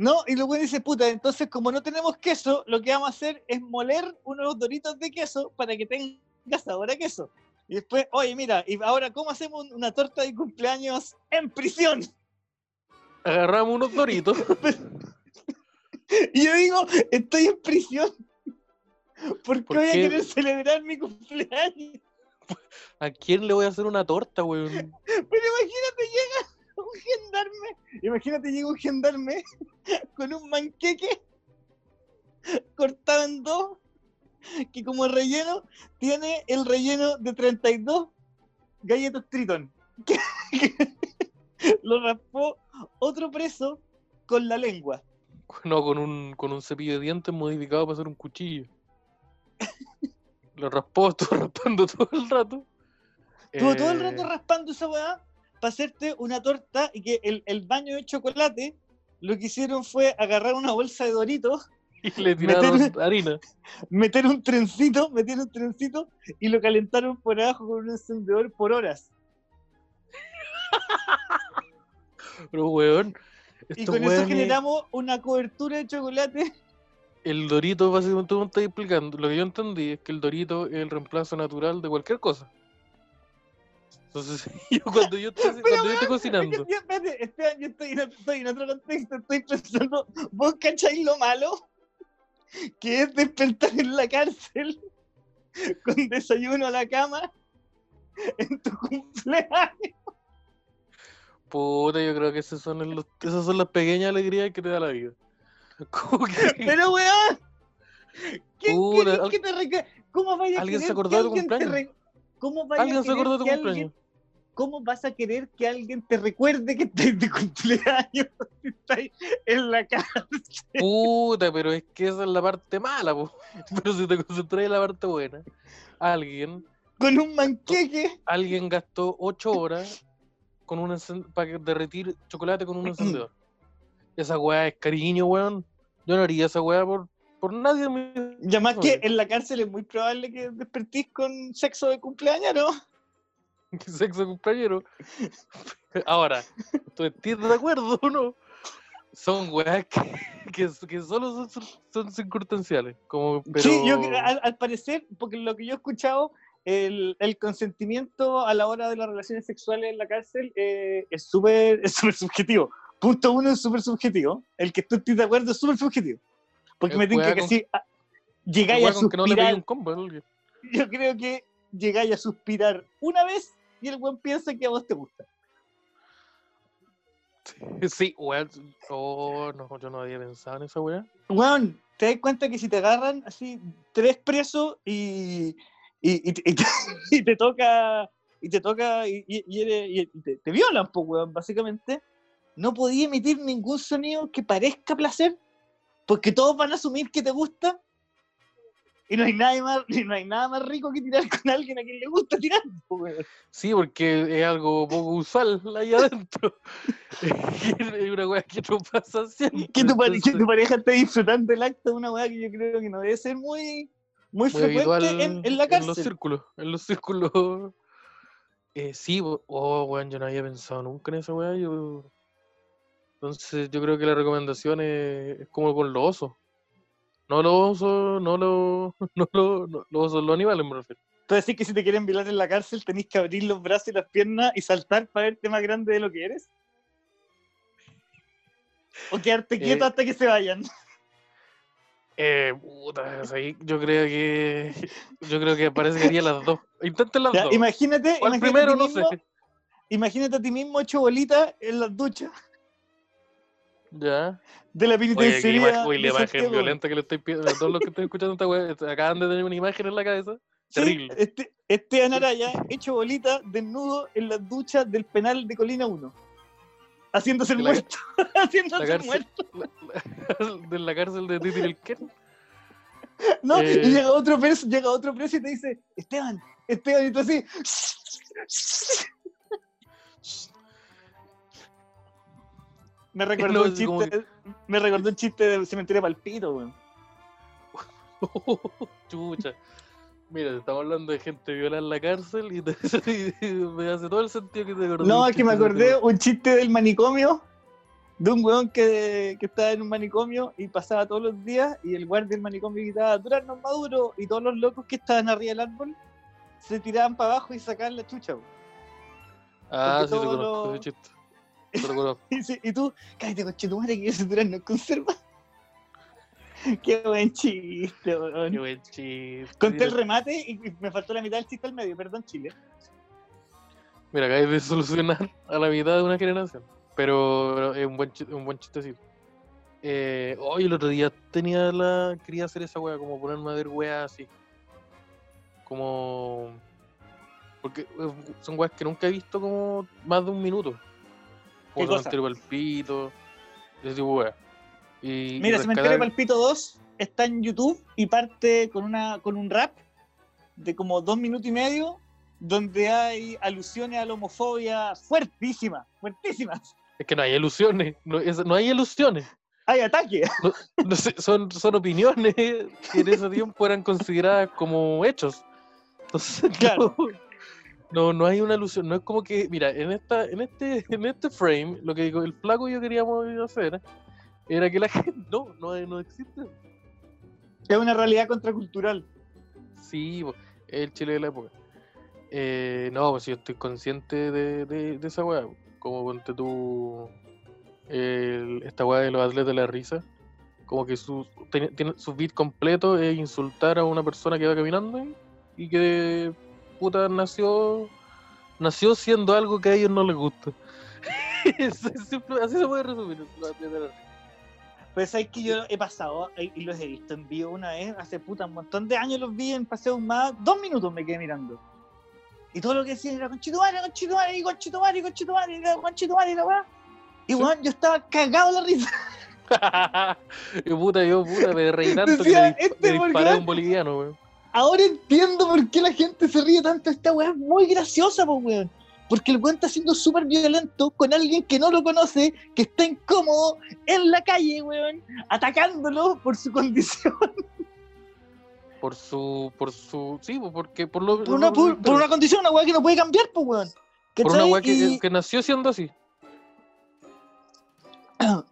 No, y luego dice, puta, entonces como no tenemos queso, lo que vamos a hacer es moler unos doritos de queso para que tenga sabor a queso. Y después, oye, mira, y ahora, ¿cómo hacemos una torta de cumpleaños en prisión? Agarramos unos doritos. Y yo digo, estoy en prisión. ¿Por qué ¿Por voy a querer celebrar mi cumpleaños? ¿A quién le voy a hacer una torta, weón? Pero imagínate llega un gendarme, imagínate llega un gendarme con un manqueque cortado en dos, que como relleno tiene el relleno de 32 galletas Triton. Lo raspó otro preso con la lengua. No, con un, con un cepillo de dientes modificado para hacer un cuchillo. Lo raspó, estuvo raspando todo el rato. Estuvo todo el rato Eh, raspando esa weá para hacerte una torta y que el, el baño de chocolate lo que hicieron fue agarrar una bolsa de doritos Y le tiraron meter- harina. meter un trencito, metieron un trencito y lo calentaron por abajo con un encendedor por horas. Pero, weón, Y con eso generamos una cobertura de chocolate. el dorito, básicamente, tú me estás explicando. Lo que yo entendí es que el dorito es el reemplazo natural de cualquier cosa. Entonces, yo cuando yo estoy, cuando yo estoy cocinando, espérate, Esteban, yo estoy en, estoy en otro contexto, estoy pensando, ¿vos cacháis lo malo? Que es despertar en la cárcel con desayuno a la cama en tu cumpleaños. puta, yo creo que esas son, el- esas son las pequeñas alegrías que te da la vida. Que Pero weón, ¿quién Puta, querés al- que te ¿Cómo vaya a ¿Alguien se acordó de tu cumpleaños? ¿Cómo vaya a alguien se querer acordó de tu que alguien- cumpleaños. ¿Cómo vas a querer que alguien te recuerde que estás de cumpleaños estás en la cárcel? Puta, pero es que esa es la parte mala, po. Pero si te concentras en la parte buena, alguien, Con un manqueque. alguien gastó ocho horas con un para derretir chocolate con un encendedor. Esa weá es cariño, weón. Yo no haría esa weá por, por nadie. mi- Y además que en la cárcel es muy probable que despertís con sexo de cumpleaños, ¿no? Sexo compañero. Ahora, ¿tú estás de acuerdo o no? Son weas que, que, que solo son, son circunstanciales. Como, pero... Sí, yo al, al parecer, porque lo que yo he escuchado, el, el consentimiento a la hora de las relaciones sexuales en la cárcel eh, es súper es súper subjetivo. punto uno es súper subjetivo. El que tú estés de acuerdo es súper subjetivo. Porque El me tinca que con- si ah, llegáis a Weón, con que no le pegué suspirar, un combo. ¿no? yo creo que llegáis a suspirar una vez y el buen piensa que a vos te gusta. Sí, weón. Oh, no, yo no había pensado en esa weá. Weón, te das cuenta que si te agarran así tres presos y, y, y te, y te- y te toca y te toca y, eres- te, te violan, pues, weón, básicamente, no podía emitir ningún sonido que parezca placer, porque todos van a asumir que te gusta y no hay nada más, no hay nada más rico que tirar con alguien a quien le gusta tirar, weón. Sí, porque es algo poco usual ahí adentro. es una weá que no pasa siempre. Que tu, pare- que entonces, tu pareja esté disfrutando el acto de una weá que yo creo que no debe ser muy, muy, frecuente en, en la En los cárcel. círculos. En los círculos. Eh, sí, oh, weón, yo no había pensado nunca en esa weá. Yo... Entonces, yo creo que la recomendación es, es como con los osos. No los osos, no los. No los, no, los osos, los animales, me refiero. Tú decís que si te quieren violar en la cárcel tenés que abrir los brazos y las piernas y saltar para verte más grande de lo que eres. O quedarte quieto Eh, hasta que se vayan. Eh, puta, ahí yo creo que. Yo creo que parece que haría las dos. Intenten las Ya, dos. imagínate, ¿Cuál imagínate, primero? No mismo, sé. imagínate a ti mismo hecho bolita en las duchas Ya. de la penitenciaría. oye, la imagen violenta que le estoy pidiendo a todos los que están escuchando esta weá. Acaban de tener una imagen en la cabeza. Sí, terrible. Este, Esteban Araya hecho bolita desnudo en las duchas del penal de Colina 1. Haciéndose el la- muerto. Haciéndose el muerto. La- la- de la cárcel de Titi el Ken. No, Eh. y llega otro preso, llega otro preso y te dice, Esteban, Esteban, y tú así. Me recordó No, un como chiste, me recordó un chiste de cementerio palpito, weón. Chucha. Mira, estamos hablando de gente violada en la cárcel y, te- y me hace todo el sentido que te acordé. No, es que me acordé un chiste del manicomio, de un weón que, que estaba en un manicomio y pasaba todos los días y el guardia del manicomio gritaba, Durazno maduro, y todos los locos que estaban arriba del árbol se tiraban para abajo y sacaban la chucha, weón. Ah, sí, te todo conozco lo- ese chiste. Y, tú, cállate con tu madre que ese durazno es conserva. Qué buen chiste, weón. Qué buen chiste. Conté el remate y me faltó la mitad del chiste al medio, perdón, Chile. Mira, acabas de solucionar a la mitad de una generación. Pero es un buen, chi- un buen chistecito. Eh, hoy el otro día tenía la. Quería hacer esa wea, como ponerme a ver weas así. Como. Porque eh, son weas que nunca he visto como más de un minuto. ¿Qué Como cosa? Cementerio Palpito, ese tipo de. Y, y Mira, Cementerio Palpito 2 está en YouTube y parte con, una, con un rap de como dos minutos y medio donde hay alusiones a la homofobia fuertísimas, fuertísimas. Es que no hay ilusiones. No, es- no hay ilusiones. Hay ataque. No sé, son, son opiniones que en ese tiempo eran consideradas como hechos. Entonces, Claro. no, no, no hay una ilusión. No es como que, mira, en esta, en este, en este frame, lo que digo, el flaco yo queríamos hacer era que la gente. No, no, no existe. Es una realidad contracultural. Sí, el Chile de la época. Eh, no, pues yo estoy consciente de, de, de esa weá. Como ponte tú. el- esta weá de los atletas de la risa. Como que su, tiene, tiene- su beat completo es insultar a una persona que va caminando y que puta nació. Nació siendo algo que a ellos no les gusta. Así se puede resumir. los atletas de la risa. Pues es que yo he pasado eh, y los he visto en vivo una vez, hace puta un montón de años los vi en Paseo más, dos minutos me quedé mirando. Y todo lo que decían era conchetumare, conchetumare, y conchetumare, conchetumare, y conchetumare, y la weá. Y weón, yo estaba cagado la risa. y puta, yo puta, me reí tanto que le, este le disparé a un boliviano, weón. Ahora entiendo por qué la gente se ríe tanto. Esta weá es muy graciosa, pues weón. Porque el weón está siendo súper violento con alguien que no lo conoce, que está incómodo en la calle, weón, atacándolo por su condición. por su por su sí porque por lo Por una, por, por una condición, una weá que no puede cambiar, pues weón. por una weá que, Y- que nació siendo así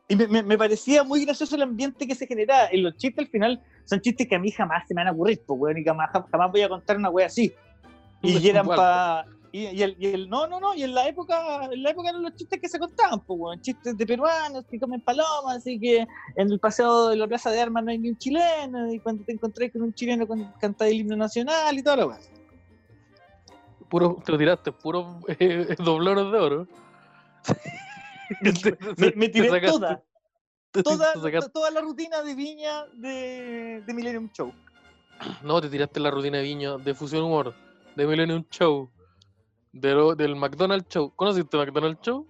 Y me, me- me parecía muy gracioso el ambiente que se generaba. Y los chistes al final son chistes que a mí jamás se me van a ocurrir, pues, weón, y jamás, jamás voy a contar una wea así. Y eran para Y, y el, y el- no, no, no, y en la época, en la época eran los chistes que se contaban, pues, weón, chistes de peruanos que comen palomas, y que en el paseo de la plaza de armas no hay ni un chileno, y cuando te encontrás con un chileno canta el himno nacional y todo lo demás. Puro, te lo tiraste, puro eh, doblones de oro. Me, me tiré sacaste- toda, toda, toda la rutina de viña de, de Millennium Show. No, te tiraste la rutina de Viño de Fusión Humor, de Millennium Show, de lo- del McDonald's Show. ¿Conociste McDonald's Show?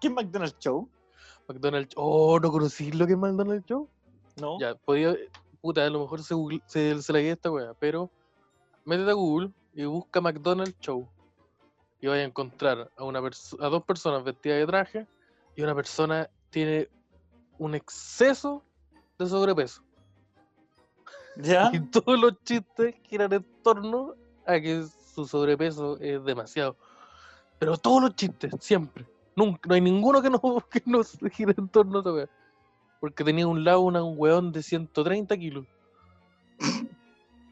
¿Qué es McDonald's Show? McDonald's Oh, ¿no conocí lo que es McDonald's Show? No. Ya, podía. Puta, a lo mejor se, google- se, se la guía esta wea, pero métete a Google y busca McDonald's Show. Y vas a encontrar a, una a dos personas vestidas de traje y una persona tiene un exceso de sobrepeso. ¿Ya? Y todos los chistes giran en torno a que su sobrepeso es demasiado. Pero todos los chistes, siempre. Nunca, no hay ninguno que no, que no se gire en torno a esa. Porque tenía a un lado una- un weón de 130 kilos.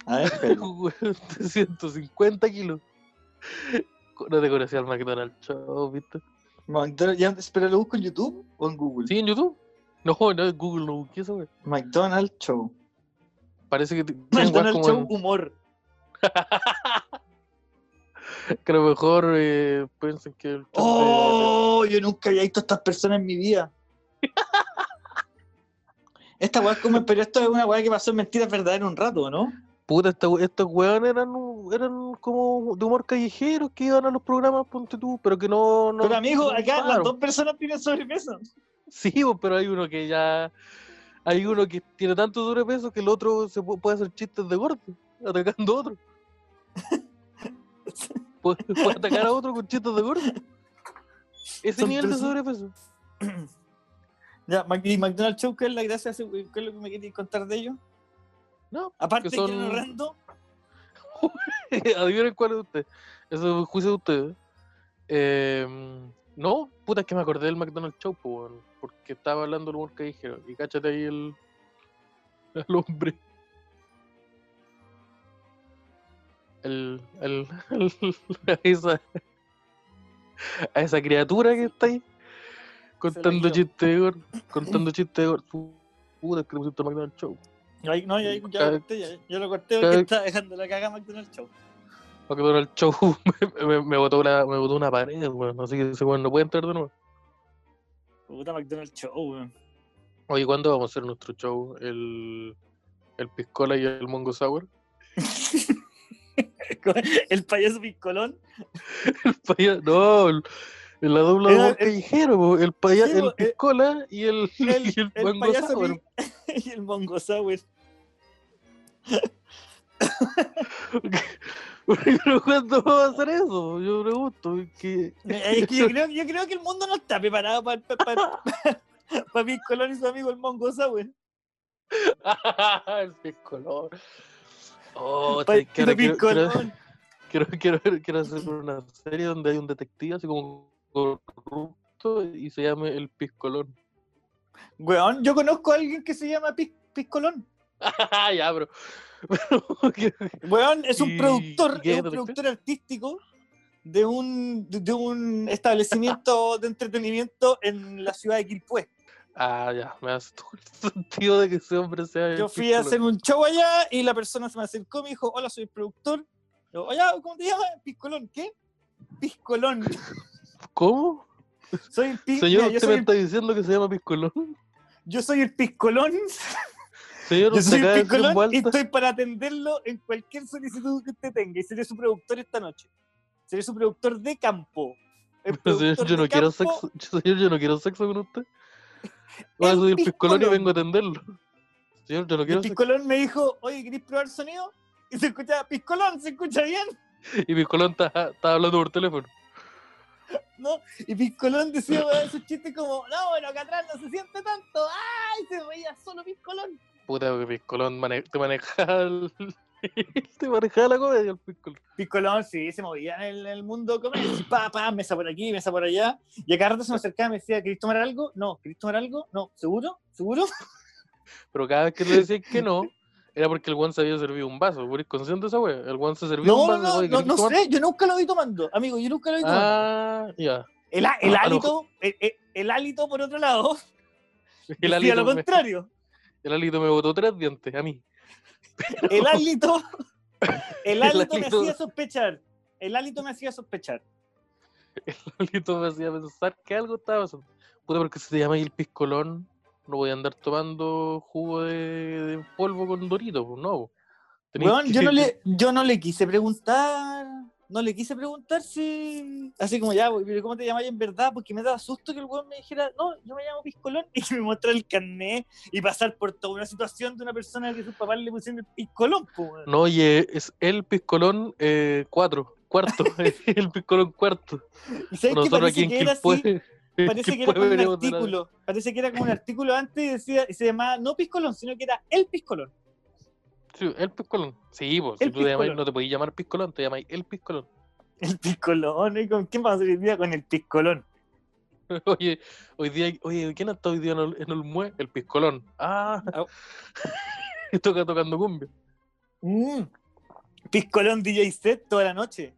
A ver, espera. Un weón de 150 kilos. No te conocía al McDonald's ¿viste? McDonald's, ya, ¿Pero lo busco en YouTube o en Google? ¿Sí en YouTube? No, no, Google no busqué esa wea. McDonald's Show. Parece que McDonald's Show en- humor. que a lo mejor eh, piensan que el de- ¡Oh! Yo nunca había visto a estas personas en mi vida. Esta weá es como, pero esto es una weá que pasó en mentiras verdaderas un rato, ¿no? Puta, esta we- estos weones eran, eran como de humor callejero que iban a los programas, ponte tú, pero que no. no pero amigo, no acá las dos personas tienen sobrepeso. Sí, pero hay uno que ya. Hay uno que tiene tanto sobrepeso que el otro se pu- puede hacer chistes de gordo, atacando a otro. Puede, puede atacar a otro con chistes de gordo. Ese Son nivel de sobrepeso. Ya, Mac- ¿y McDonald's Show qué es la gracia? ¿Qué es lo que me queréis contar de ellos? No, Aparte que que son- horrendo, Adivinen cuál es usted. Eso es juicio de ustedes. Eh, no, puta, es que me acordé del McDonald's Show, porque estaba hablando del humor callejero. Y cáchate ahí el, el hombre. El, el, a, esa, a esa criatura que está ahí contando chistes de gordo. Contando chistes. Puta, es que le pusiste McDonald's Show. Ay, no, ya, ya, lo Cada- corté, ya, ya lo corté porque está dejando la caga McDonald's Show. McDonald's Show me, me, me botó una, me botó una pared, weón. Así que ese weón no puede entrar de nuevo. Puta McDonald's Show, weón. Oye, ¿cuándo vamos a hacer nuestro show? El, el Piscola y el Mongo Sour. El payaso piscolón. El paya- no, la dobla de Era el- callejero, el, paya- Sí, el eh, Piscola y el, El, y el el payaso Sour. y el sour. Pero ¿cuándo vamos a hacer eso? Yo pregunto. Que... Eh, Es que yo creo, yo creo que el mundo no está preparado para para Piscolón y su amigo el mongo sour. el Piscolón. Oh, Pito quiero, quiero- quiero, quiero hacer una serie donde hay un detective así como corrupto y se llame El Piscolón. Weón, yo conozco a alguien que se llama Pis- Piscolón. ya, bro. Weón, es un ¿Y- productor, es un productor artístico de un, de, de un establecimiento de entretenimiento en la ciudad de Quilpué. ah, ya, me hace todo el sentido de que ese hombre sea. Yo fui a hacer un show allá y la persona se me acercó y me dijo, hola, soy el productor. Yo, oye, ¿cómo te llamas? Piscolón. ¿Qué? Piscolón. ¿Cómo? Soy el pi- Señor, usted me el, está diciendo que se llama Piscolón. yo soy el Piscolón. Señor, Yo usted soy el Piscolón y estoy para atenderlo en cualquier solicitud que usted tenga. Y seré su productor esta noche. Seré su productor de campo. El Pero, señor, yo no quiero sexo. Señor, yo no quiero sexo con usted. Ahora El soy el Piscolón y vengo a atenderlo. Señor, yo no El quiero sexo. Piscolón me dijo, oye, ¿querés probar sonido? Y se escucha, Piscolón, ¿se escucha bien? Y Piscolón está, está hablando por teléfono. ¿No? Y Piscolón decía esos chistes como, no, bueno, acá atrás no se siente tanto. ¡Ay! Se reía solo Piscolón. Puta, que Piscolón mane- te manejaba el- te manejaba la comedia el Piscolón. Piscolón, sí, se movía en el, en el mundo comedia. Pa, pa, mesa por aquí, mesa por allá. Y a cada rato se me acercaba y me decía, ¿querés tomar algo? No, ¿querés tomar algo? No, ¿seguro? ¿Seguro? Pero cada vez que le decían que no, era porque el Juan se había servido un vaso. ¿Eres consciente de esa wea? El Juan se sirvió No, un no, vaso. no, no, ¿querés no tomar? sé, yo nunca lo vi tomando, amigo, yo nunca lo vi tomando. Ah, ya. El, a- el a lo hálito, el, el- el hálito, por otro lado, El alito, lo me, contrario. el alito me botó tres dientes, a mí. El hálito, el hálito me hálito- hacía sospechar. El hálito me hacía sospechar. El alito me hacía pensar que algo estaba pasando. Puta, porque se te llama ahí el piscolón, no voy a andar tomando jugo de, de polvo con Doritos, pues, no. pues. Weón, que- yo no le, yo no le quise preguntar, no le quise preguntar si, así como ya, pero ¿cómo te llamas en verdad? Porque me daba susto que el weón me dijera, no, yo me llamo Piscolón, y que me mostrara el carnet y pasar por toda una situación de una persona que sus papás le pusieron el Piscolón, po. No, oye, es el piscolón eh, cuatro, cuarto, el piscolón cuarto. ¿Y sabes que Nosotros aquí parece en que era así? Parece que era como un artículo, parece que era como un artículo antes y decía, y se llamaba no Piscolón, sino que era el Piscolón. Sí, el piscolón. Sí, pues, si tú te piscolón. no te podías llamar piscolón, te llamáis el piscolón. El Piscolón, ¿y con quién vamos a hacer hoy día con el Piscolón? Oye, hoy día, oye, ¿quién estado hoy día en el, en el mue? El piscolón. Ah, Ah. toca tocando cumbia. Mm. Piscolón DJ set toda la noche.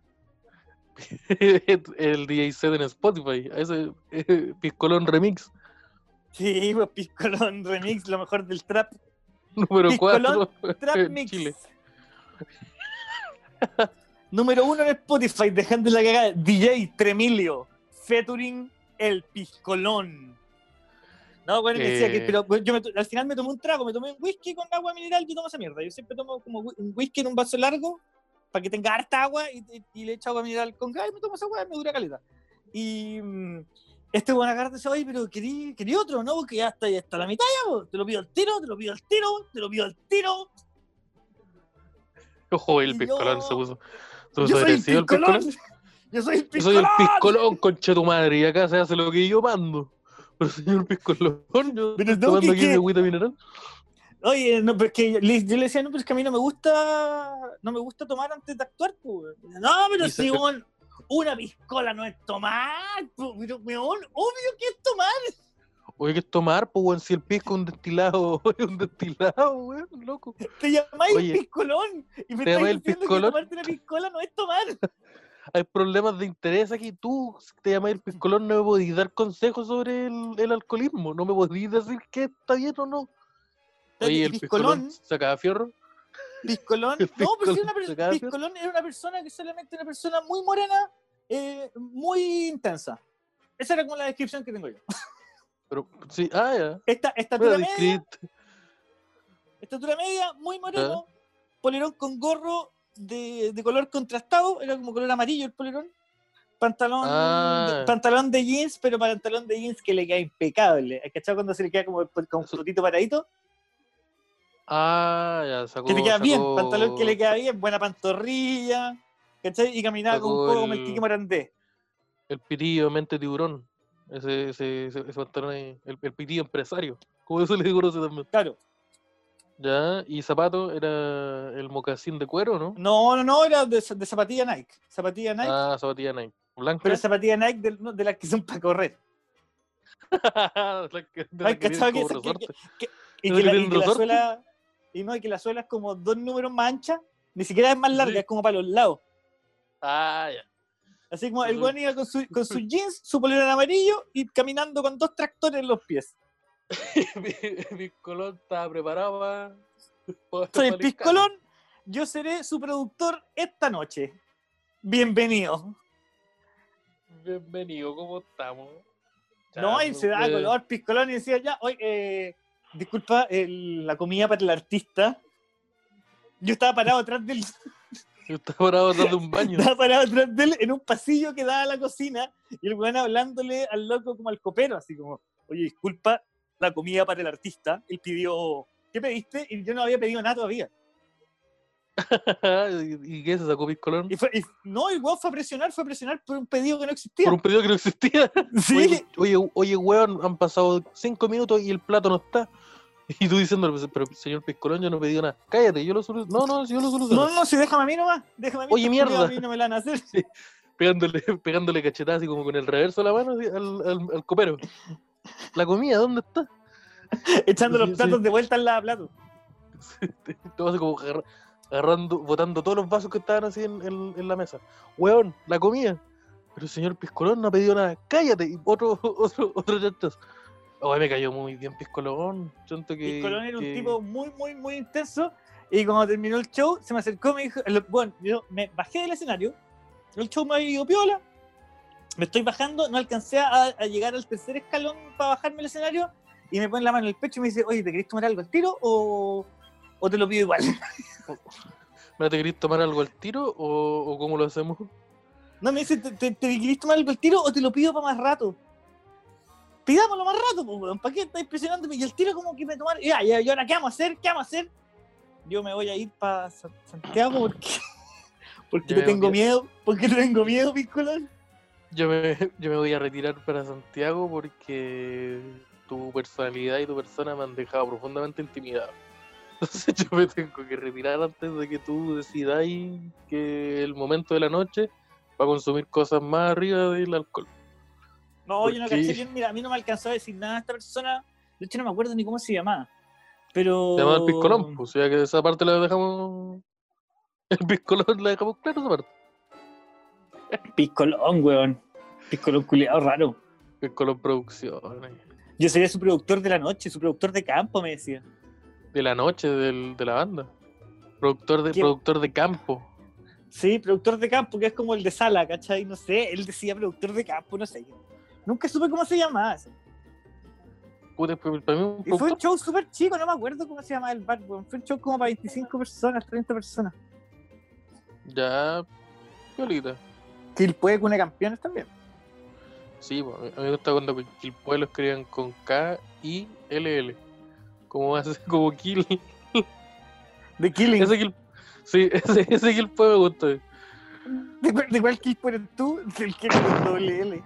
el DJ set en Spotify, ese eh, piscolón remix Sí, pues Piscolón Remix, lo mejor del trap. número Piscolón 4 Trap en Mix. Chile. Número uno en Spotify, dejando la cagada. DJ Tremilio, featuring el Piscolón. No, bueno, me decía que, Eh. pero yo me al final me tomé un trago, me tomé un whisky con agua mineral, yo tomo esa mierda. Yo siempre tomo como un whisky en un vaso largo para que tenga harta agua y, y- y le echo agua mineral con gas y me tomo esa agua, me dura caleta. Y mm, este se va ahí, pero querí, querí otro, ¿no? Porque ya está, ya está la mitad ya, te lo pido al tiro, te lo pido al tiro, te lo pido al tiro. Ojo, el Y piscolón yo- se puso. Se Yo soy el Piscolón. Yo soy el Yo Piscolón. soy el piscolón, concha tu madre, y acá se hace lo que yo mando. Pero señor piscolón, yo Pero estoy no, tomando que- aquí que- mi agüita mineral. Oye, no, pero que yo le, yo le decía, no, pero es que a mí no me gusta, no me gusta tomar antes de actuar, pues. No, pero si se- weón, una piscola no es tomar, po, pero weón, obvio que es tomar. Oye, ¿qué es tomar? Pues, weón, si el pisco es un destilado, es un destilado, weón, loco. Te llamáis Oye, piscolón y me llamáis el diciendo que piscolón. tomarte una piscola no es tomar. Hay problemas de interés aquí. Tú, si te llamas el piscolón, no me podís dar consejos sobre el, el alcoholismo. No me podís decir que está bien o no. Oye, el piscolón sacaba fierro. piscolón, no, pero si una piscolón, era una persona que solamente una persona muy morena, eh, muy intensa. Esa era como la descripción que tengo yo. Pero, sí, ah, ya. Esta, estatura Bueno, media, estatura media, muy moreno, polerón con gorro de, de color contrastado, era como color amarillo el polerón. Pantalón, Ah. de, pantalón de jeans, pero pantalón de jeans que le queda impecable. ¿Has cachado cuando se le queda como con frutito paradito? Ah, ya, sacó. Que le queda bien, pantalón que le queda bien, buena pantorrilla, ¿cachai? Y caminaba con un poco como el Kiki Morandé. El pitillo mente tiburón. Ese, ese, ese, ese pantalón ahí. El, el pitillo empresario. Como eso le digo conoce también. Claro. Ya, y zapato era el mocasín de cuero, ¿no? No, no, no, era de, de zapatilla Nike. Zapatilla Nike, Ah, zapatilla Nike. Blanca. pero zapatilla Nike de, no, de las que son para correr. La que- de la Ay, que ¿cachado tienen que como esa- que- resorte. Y ¿No que, la, y la suela. Y no, y que la suela es como dos números más ancha. Ni siquiera es más larga, Sí. es como para los lados. Ah, ya. Así como el weón iba con, su, con sus jeans, su polera en amarillo y caminando con dos tractores en los pies. mi, mi colón estaba preparado para. Soy el Piscolón, yo seré su productor esta noche. Bienvenido. Bienvenido, ¿cómo estamos? No, y se daba pues, color Piscolón y decía ya, oye, eh, disculpa, el- la comida para el artista. Yo estaba parado atrás del, Yo estaba parado atrás de un baño. Estaba parado atrás de él en un pasillo que daba a la cocina y el weón hablándole al loco como al copero, así como, oye, disculpa, la comida para el artista. Él pidió, ¿qué pediste? Y yo no había pedido nada todavía. ¿Y y qué se sacó Piscolón? Y, fue, y no, el weón fue a presionar, fue a presionar por un pedido que no existía. Por un pedido que no existía. Sí, Oye, oye, oye, weón, han pasado cinco minutos y el plato no está. Y tú diciéndole, "Pues, pero señor Piscolón, yo no pedí nada. Cállate, yo lo soluciono. No, no, si yo lo soluciono. no, no, si déjame a mí nomás, déjame a mí. Oye, mierda. A mí no me la van a hacer. Pegándole, pegándole cachetadas así como con el reverso de la mano así, al, al, al copero. La comida, ¿dónde está? Echando los sí. platos de vuelta al lavaplatos. Todo así como agarra- agarrando, botando todos los vasos que estaban así en, en- en la mesa. Weón, la comida. Pero el señor Piscolón no ha pedido nada. Cállate. Y otro, otro, otro chachazo. Oh, me cayó muy bien Piscolón. Siento que. Piscolón era un tipo muy, muy, muy intenso. Y cuando terminó el show, se me acercó y me dijo, bueno, yo me bajé del escenario, el show me había ido piola, me estoy bajando, no alcancé a, a llegar al tercer escalón para bajarme del escenario, y me pone la mano en el pecho y me dice, oye, ¿te querés tomar algo al tiro o, o te lo pido igual? ¿te querés tomar algo al tiro o, o cómo lo hacemos? No, me dice, ¿te, te, te querés tomar algo al tiro o te lo pido para más rato? Pidámoslo más rato, pues, weón, ¿para qué estás impresionándome? Y el tiro como que me tomar, ya, ya, ¿y ahora qué vamos a hacer? ¿Qué vamos a hacer? Yo me voy a ir para Santiago porque, porque le tengo miedo, porque le tengo miedo, Piscolón. Yo me, yo me voy a retirar para Santiago porque tu personalidad y tu persona me han dejado profundamente intimidado. Entonces yo me tengo que retirar antes de que tú decidas que el momento de la noche va a consumir cosas más arriba del alcohol. No, ¿Por yo no caché bien, mira, a mí no me alcanzó a decir nada a esta persona, de hecho no me acuerdo ni cómo se llamaba, pero... Se llama el piscolón, pues, o sea que esa parte la dejamos. El piscolón la dejamos claro, esa parte. Piscolón, weón. Piscolón culiado raro. Piscolón Producciones. Yo sería su productor de la noche, su productor de campo, me decía. De la noche del- de la banda. Productor de, ¿Qué? productor de campo. Sí, productor de campo, que es como el de sala, ¿cachai? No sé, él decía productor de campo, no sé. Nunca supe cómo se llamaba. eso. Puta, para para mí un Y fue un show súper chico, no me acuerdo cómo se llamaba el bar, weón. Fue un show como para 25 personas, 30 personas. Ya. Él puede con campeones también. Sí, po, a mí me gusta cuando el pueblo escriban con K y LL. Como hace, como Kill. De Killing. Ese Kill. Sí, ese, ese Kill puede me gusta. ¿De, cuál- de cuál kill eres tú? Del que con doble L.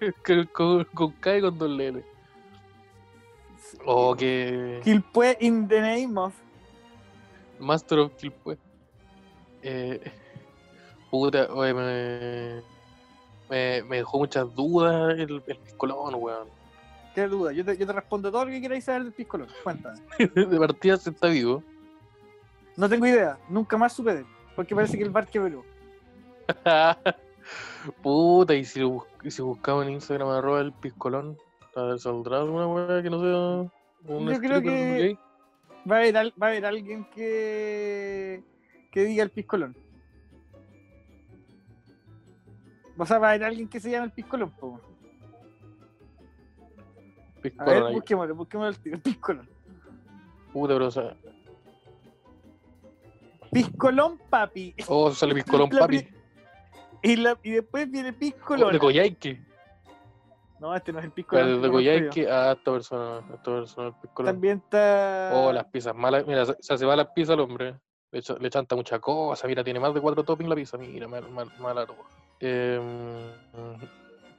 Con, con, con K y con doble L. Oh, que. Kill puede in the name of. Master of Kill pues. Eh, puta, oye, me, me, me dejó muchas dudas el, el piscolón, weón. Qué duda, yo te, yo te respondo todo lo que queráis saber del piscolón. Cuéntame. De partida se está vivo. No tengo idea, nunca más supe de él. Porque parece que el bar quebró. Puta, y si, lo bus- y si buscamos en Instagram arroba el piscolón, a ver, saldrá alguna weá que no sea un Yo creo que- gay. Va a haber, al- va a haber alguien que, que diga el piscolón. O sea, va a haber alguien que se llame el piscolón. po. A Piscolón ver, ahí. busquémoslo, busquémoslo el, el piscolón. Puta, pero o sea. Piscolón papi. Oh, sale piscolón papi. Y, la, y después viene Oh, piscolón. de Coyhaique. No, este no es el. De, que de. Coyhaique a esta persona. A esta persona el piscolón. También está. Oh, las pizzas malas. Mira, se, se va las pizzas al hombre. Le, echa- le chanta mucha cosa. Mira, tiene más de cuatro toppings la pizza. Mira, mal, mal, mala. Eh,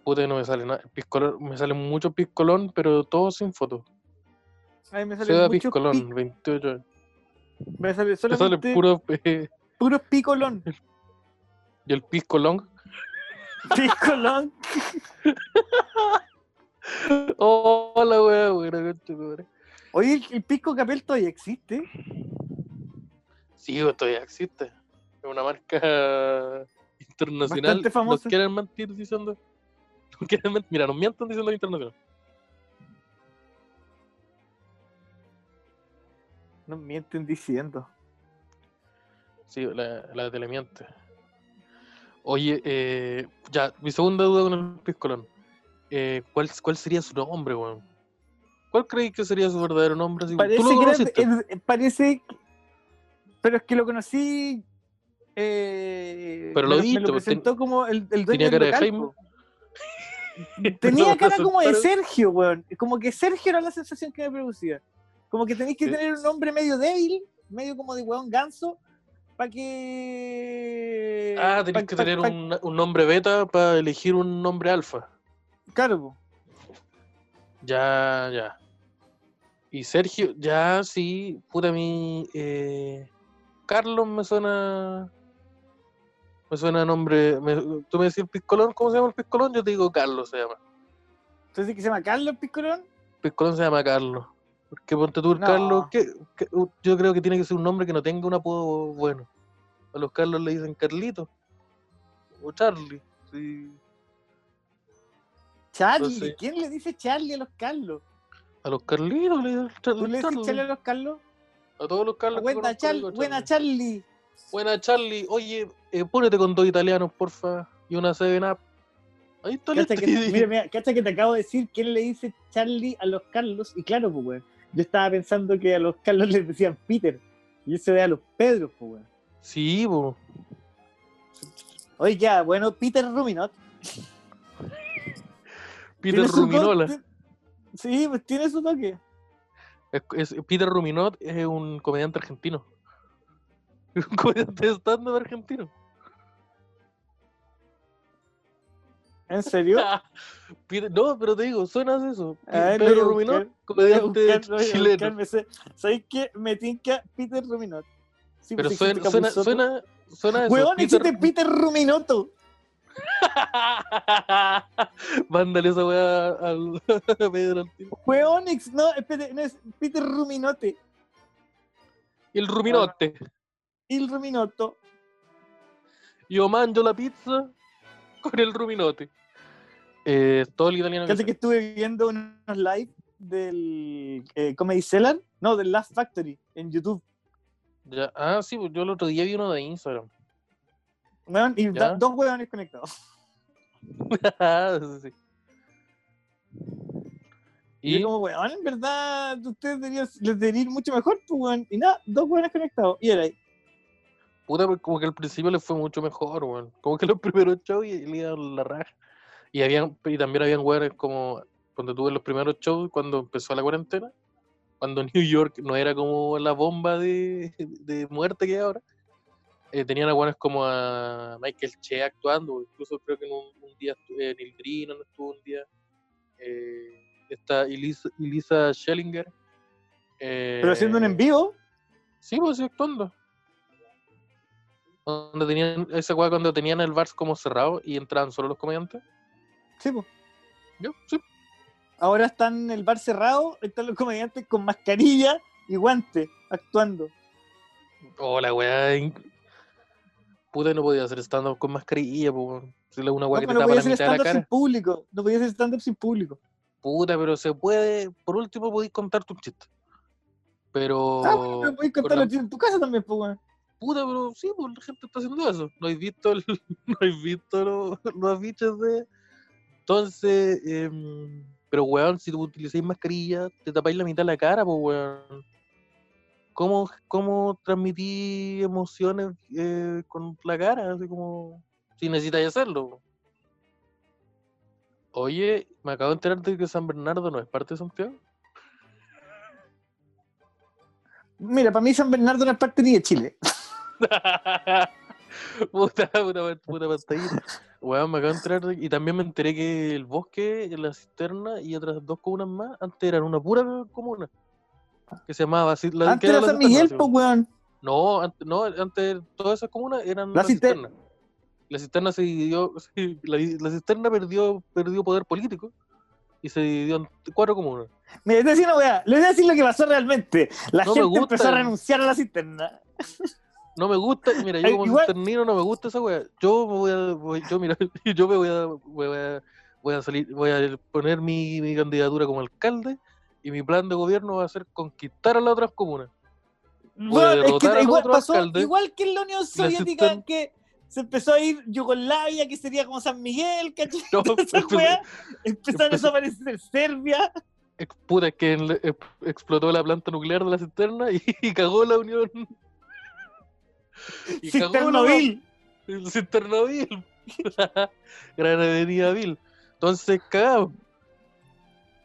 puta, no me sale nada. Piscolón, me sale mucho piscolón, pero todo sin foto. Ay, me sale Ciudad mucho Piscolón, pic- 28 años. Me sale Me sale solamente puro. eh, puro picolón. y el piscolón. Piscolón. Hola, wea, wea, concha tu madre. Oye, ¿el, pisco capel todavía existe? Sí, todavía existe. Es una marca internacional. Bastante famosa. Nos quieren mentir diciendo. Nos quieren mentir. Mira, nos mienten diciendo internacional. No mienten diciendo. Sí, la, la telemiente. Oye, eh, ya, mi segunda duda con el piscolón. Eh, ¿cuál, ¿Cuál sería su nombre, weón? ¿Cuál creéis que sería su verdadero nombre? Parece ¿Tú lo que era- es- parece. que- Pero es que lo conocí. eh, Pero lo me, viste, me lo pues, presentó como el, el dueño tenía del cara de local, Jaime. po. Tenía cara como de. Sergio, weón. Como que Sergio era la sensación que me producía. Como que tenéis que tener un nombre medio débil, medio como de weón ganso, para que. Ah, tenés pa- que tener un, un nombre beta para elegir un nombre alfa. Claro. Ya, ya. Y Sergio, ya sí, puta a mí. eh, Carlos me suena. Me suena nombre. me- tú me decís el piscolón, ¿cómo se llama el piscolón? Yo te digo Carlos se llama. Entonces, que se llama Carlos Piscolón. Piscolón se llama Carlos. Porque ponte tú, No. Carlos, ¿qué- qué- u- yo creo que tiene que ser un nombre que no tenga un apodo bueno. A los Carlos le dicen Carlito. O Charlie. sí. Charlie, Entonces- ¿quién le dice Charlie a los Carlos? A los Carlitos le dicen Char- ¿Tú le dices Charlie. Charlie a los Carlos? A todos los Carlos. que Buena, conozco Char- le digo buena Charlie. Charlie. Buena Charlie. Oye, eh, ponete con dos italianos, porfa. Y una 7-Up. Ahí está Cacha que, mira, mira, cacha que te acabo de decir quién le dice Charlie a los Carlos. Y claro, pues, weón. Yo estaba pensando que a los Carlos les decían Peter. Y eso ve a los Pedros, pues, weón. Sí, po. Oye, ya, bueno, Peter Ruminot. Peter Ruminola. Sí, pues tiene su toque. Es- es- Peter Ruminot es un comediante argentino. Un comediante de stand-up argentino. ¿En serio? No, pero te digo, suena eso. Ver, Pedro Ruminot, comediante chileno. ¿Sabéis qué? Me tinca Peter Ruminot. Sí, Pero suena, suena, suena, suena eso. Weón, Peter- existe Peter Ruminoto. Mándale esa weá al Pedro. Weón, no, espérate, no es Peter Ruminote. El Ruminote. Il Ruminoto. Yo mangio la pizza con el Ruminote. Eh, todo el italiano que Casi que estuve viendo unos live del eh, Comedy Cellar, no, del Last Factory en YouTube. Ya, ah, sí, pues yo el otro día vi uno de Instagram. Weón, y da- dos weones conectados. Sí. Y, yo como, weón, en verdad, ustedes deberían, les debería ir mucho mejor, pues, weón. Y nada, dos weones conectados. Y era ahí. puta, pues, como que al principio le fue mucho mejor, weón. Como que los primeros shows y le iban la raja. Y habían, y también habían weones como cuando tuve los primeros shows, cuando empezó la cuarentena, cuando New York no era como la bomba de, de muerte que hay ahora. eh, tenían a weones como a Michael Che actuando, incluso creo que en un, un día eh, Neil Green estuvo un día. eh, esta Elisa, Elisa Schellinger. Pero haciendo un eh, en vivo. Sí, pues sí, actuando. Cuando tenían, esa weá cuando tenían el bar como cerrado y entraban solo los comediantes. Sí, pues. Yo, sí. Ahora están en el bar cerrado, están los comediantes con mascarilla y guante actuando. Oh, la weá. Puta, no podía hacer stand-up con mascarilla, pues. Una No, que te no tapa podía hacer stand-up sin público. No podía hacer stand-up sin público. Puta, pero se puede. Por último, podéis contarte un chiste. Pero. Ah, bueno, pero podéis con contarlo la- en tu casa también, pues, weón. Puta, pero sí, pues la gente está haciendo eso. ¿No habéis visto, el- no habéis visto los, los afiches de...? Entonces, em, pero weón, si tú utilizáis mascarilla, te tapáis la mitad de la cara, pues weón. ¿Cómo, cómo transmití emociones eh, con la cara? Así como, si necesitáis hacerlo. Oye, me acabo de enterar de que San Bernardo no es parte de Santiago. Mira, para mí San Bernardo no es parte ni de Chile. puta, puta, puta pantallita. Weón, me acabo de enterar y también me enteré que el bosque, la cisterna y otras dos comunas más antes eran una pura comuna. Que se llamaba así. La, Antes era San Miguel, pues, weón. No, antes, no, antes todas esas comunas eran La la, cister- cisterna. La cisterna se dividió, la, la cisterna perdió, perdió poder político y se dividió en cuatro comunas. Mira, les voy a decir una weá. Les voy a decir lo que pasó realmente. La No gente empezó a renunciar a la cisterna. No me gusta, mira, yo Eh, como igual- no me gusta esa wea. Yo me voy a, voy- yo mira, yo me voy a, voy a, voy a salir, voy a poner mi, mi candidatura como alcalde y mi plan de gobierno va a ser conquistar a las otras comunas. Weón, es que al igual pasó alcalde. igual que en la Unión Soviética cisterna- que se empezó a ir Yugoslavia, que sería como San Miguel, ¿cachai? No, empezaron a desaparecer Serbia. Puta, es que en- explotó la planta nuclear de la cisterna y, cagó la unión. Y cagó la- Cisternovil. El Cisternovil. Gran Avenida Vil. Entonces, cagado.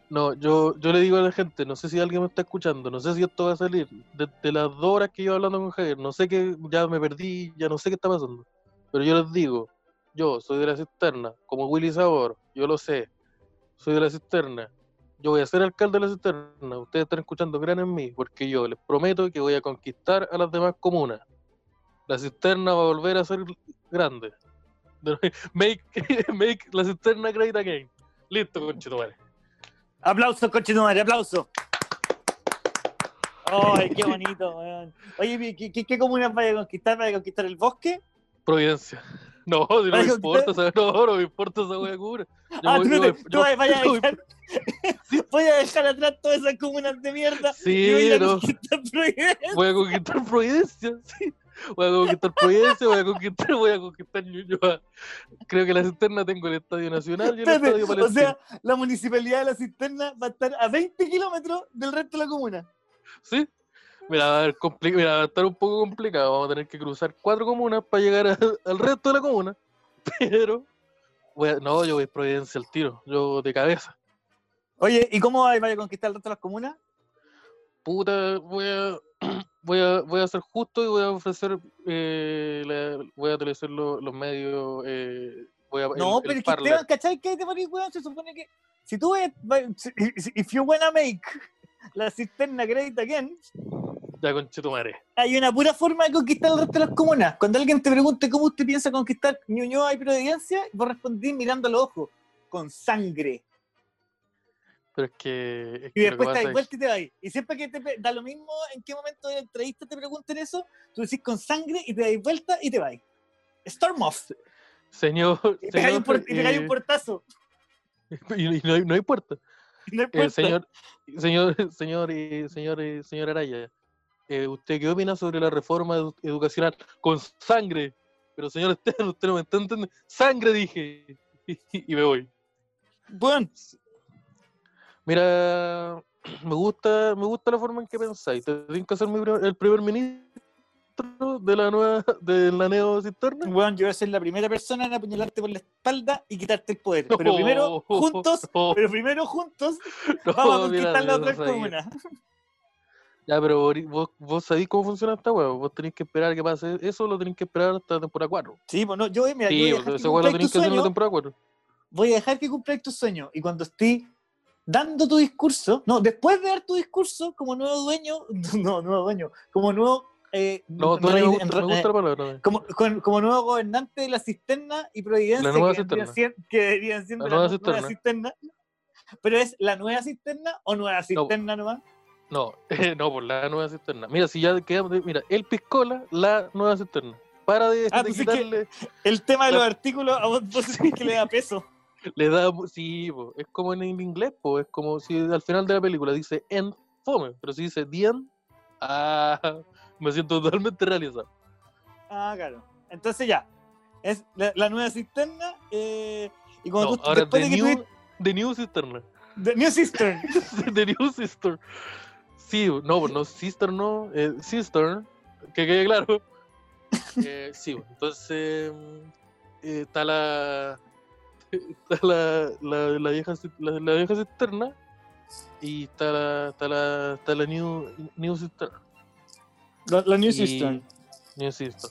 No, yo, yo le digo a la gente, no sé si alguien me está escuchando, no sé si esto va a salir. De, de las dos horas que yo hablando con Javier, no sé qué, ya me perdí, ya no sé qué está pasando. Pero yo les digo, yo soy de la cisterna, como Willy Sabor, yo lo sé. Soy de la cisterna. Yo voy a ser alcalde de la cisterna. Ustedes están escuchando, crean en mí, porque yo les prometo que voy a conquistar a las demás comunas. La cisterna va a volver a ser grande. Make, make la cisterna great again. Listo, conchetumare. Aplauso, coche tu madre, aplauso. Ay, qué bonito, weón. Oye, ¿qué, qué, qué comunas vaya a conquistar? ¿Vaya a conquistar el bosque? Providencia. No, si no me importa, esa- no, no me importa esa wea cura. Yo Ah, voy- tú, yo tú a yo dejar, voy a dejar atrás todas esas comunas de mierda Sí, y voy a no. conquistar Providencia. Voy a conquistar Providencia, sí. Voy a conquistar Providencia, voy a conquistar, voy a conquistar Ñuñoa. Creo que la cisterna tengo el Estadio Nacional y el Espérate, Estadio o Palestino. sea, la municipalidad de la cisterna va a estar a 20 kilómetros del resto de la comuna. ¿Sí? Mira, va a, compli- mira, va a estar un poco complicado. Vamos a tener que cruzar cuatro comunas para llegar a- al resto de la comuna. Pero, voy a- no, yo voy a Providencia al tiro, yo de cabeza. Oye, ¿y cómo vaya a conquistar el resto de las comunas? Puta, voy a, voy a, voy a ser justo y voy a ofrecer, eh, la- voy a utilizar lo- los medios, eh, voy a, No, el- pero el es que. Esteban, ¿cachai? ¿Qué te ponís, weón? Se supone que si tú ves, if you wanna make la cisterna great again, Ya, conchetumare. hay una pura forma de conquistar el resto de las comunas. Cuando alguien te pregunte cómo usted piensa conquistar Ñuñoa y Providencia, vos respondís mirando a los ojos, con sangre. Pero es que. Es Y que después te es- vuelta y te vas. Y siempre que te da lo mismo en qué momento de la entrevista te pregunten eso, tú decís con sangre y te das vuelta y te vas. Storm off. Señor. Y pegáis un, por- pegáis un eh, portazo. y, y no, hay, no hay puerta. No hay Eh, señor, señor, señor, y- señor, y- señor Araya, eh, ¿usted qué opina sobre la reforma edu- educacional con sangre? Pero señor Esteban, usted no me está entendiendo. Sangre dije. Y, me voy. Bueno, Mira, me gusta, me gusta la forma en que pensáis. Te tienen que ser mi primer- el primer ministro de la nueva, de la neo cisterna. Bueno, yo voy a ser la primera persona en apuñalarte por la espalda y quitarte el poder. Pero primero, juntos, No, pero primero juntos, no, vamos a conquistar las yo otras comunas. Ya, pero vos, vos sabéis cómo funciona esta hueá. Vos tenéis que esperar que pase eso, lo tenéis que esperar hasta la temporada 4. Sí, pues no, yo, voy- mira, yo Sí, voy a pues, dejar que esa hueá lo tu que hacer en la temporada 4. voy a dejar que cumpláis tu sueño. Y cuando estés dando tu discurso, no, después de dar tu discurso como nuevo dueño, no, nuevo dueño, como nuevo... eh, No, no, rey- me, gusta, en- me gusta la palabra. ¿no? como, con- como nuevo gobernante de la cisterna y providencia La nueva que, cisterna. sien- que deberían siendo La la, nueva nu- nueva cisterna. cisterna. Pero es la nueva cisterna o nueva cisterna nomás. No, no, por la nueva cisterna. Mira, si ya quedamos. Mira, el piscola, la nueva cisterna. Para de, Ah, de pues quitarle. El tema de La- los artículos a vos, vos que le da peso. Le da. Sí, po, es como en el inglés, po, es como si al final de la película dice end, fome. Pero si dice the end, ah, me siento totalmente realizado. Ah, claro. Entonces ya. Es la, la nueva cisterna. eh, y como No, tú, ahora después the de que new, tú. the new cisterna. The New Cistern. The New Sister. Sí, no, no, Sister no, eh, Sister, que quede claro. Eh, sí, entonces eh, está la, está la, la, la vieja, la, la vieja cisterna y está la, está la, está la New, new Cisterna. La, la New Y- Cistern. New Sister.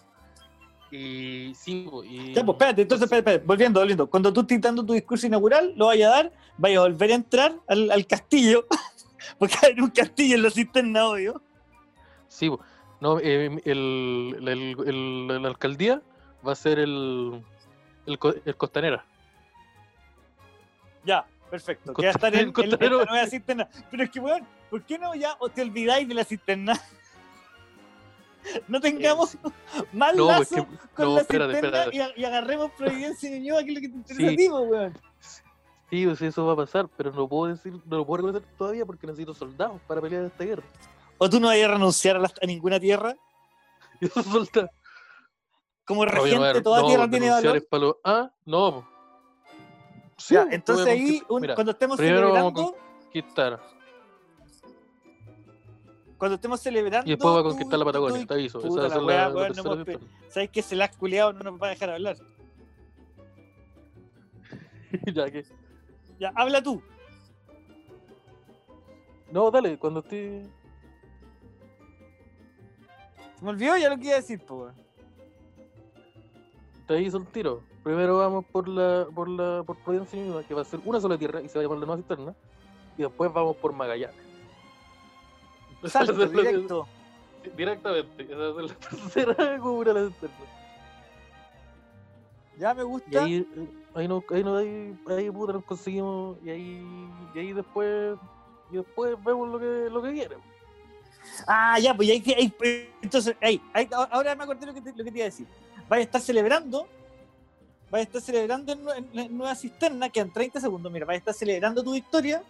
Y sí, pues, y... Ya, pues espérate, entonces, espérate, espérate, volviendo, volviendo. Cuando tú estés dando tu discurso inaugural, lo vayas a dar, vayas a volver a entrar al, al castillo. Porque hay un castillo en la cisterna, obvio. Sí, no, eh, el, el- el- la alcaldía va a ser el, el Costanera. Ya, perfecto. Que va a estar en, en- en la nueva cisterna. Pero es que, weón, ¿por qué no ya o te olvidáis de la cisterna? No tengamos No, es lazo que- con no, la espérate, cisterna espérate. Y, agarremos Providencia y Ñuñoa, que es lo que te interesa Sí. a ti, po, weón. Sí, pues eso va a pasar, pero no lo puedo decir, no lo puedo reconocer todavía porque necesito soldados para pelear esta guerra. ¿O tú no vayas a renunciar a, las- a ninguna tierra? Y esos soldados. Como yo no regente, toda tierra tiene valor. es Ah, no. Sí, Ya, pues, entonces ahí, conquist- un- mira, cuando estemos celebrando, conquistar. cuando estemos celebrando. Y después voy a conquistar la Patagonia, te aviso. Puta va la wea, la, la no pe-. ¿Sabes que se la has culeado? No nos va a dejar hablar. ya que. Ya, habla tú. No, dale, cuando esté. Se me olvidó ya lo que iba a decir, po. Te hizo el tiro. Primero vamos por la, por la, por Providencia y Ñuñoa, que va a ser una sola tierra y se va a llamar la nueva cisterna. Y después vamos por Magallanes. Salto, directo. Directamente. Esa ser la tercera cubra de la cisterna. Ya me Y gusta. ahí, eh, ahí, no, ahí, no, ahí, ahí puta nos conseguimos. Y ahí, y ahí después, y después vemos lo que, lo que viene. Ah, ya, pues ahí, entonces, ahí, ahí, ahora me acordé lo que, te, lo que te iba a decir. Vas a estar celebrando, vas a estar celebrando en, en la nueva cisterna, quedan 30 segundos, mira, vas a estar celebrando tu victoria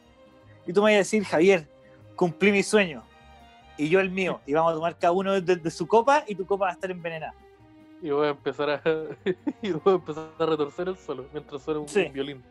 y tú me vas a decir, Javier, cumplí mi sueño y yo el mío, y vamos a tomar cada uno de, de su copa y tu copa va a estar envenenada. Y voy a empezar a, y voy a empezar a retorcer el suelo mientras suena un, Sí. un violín.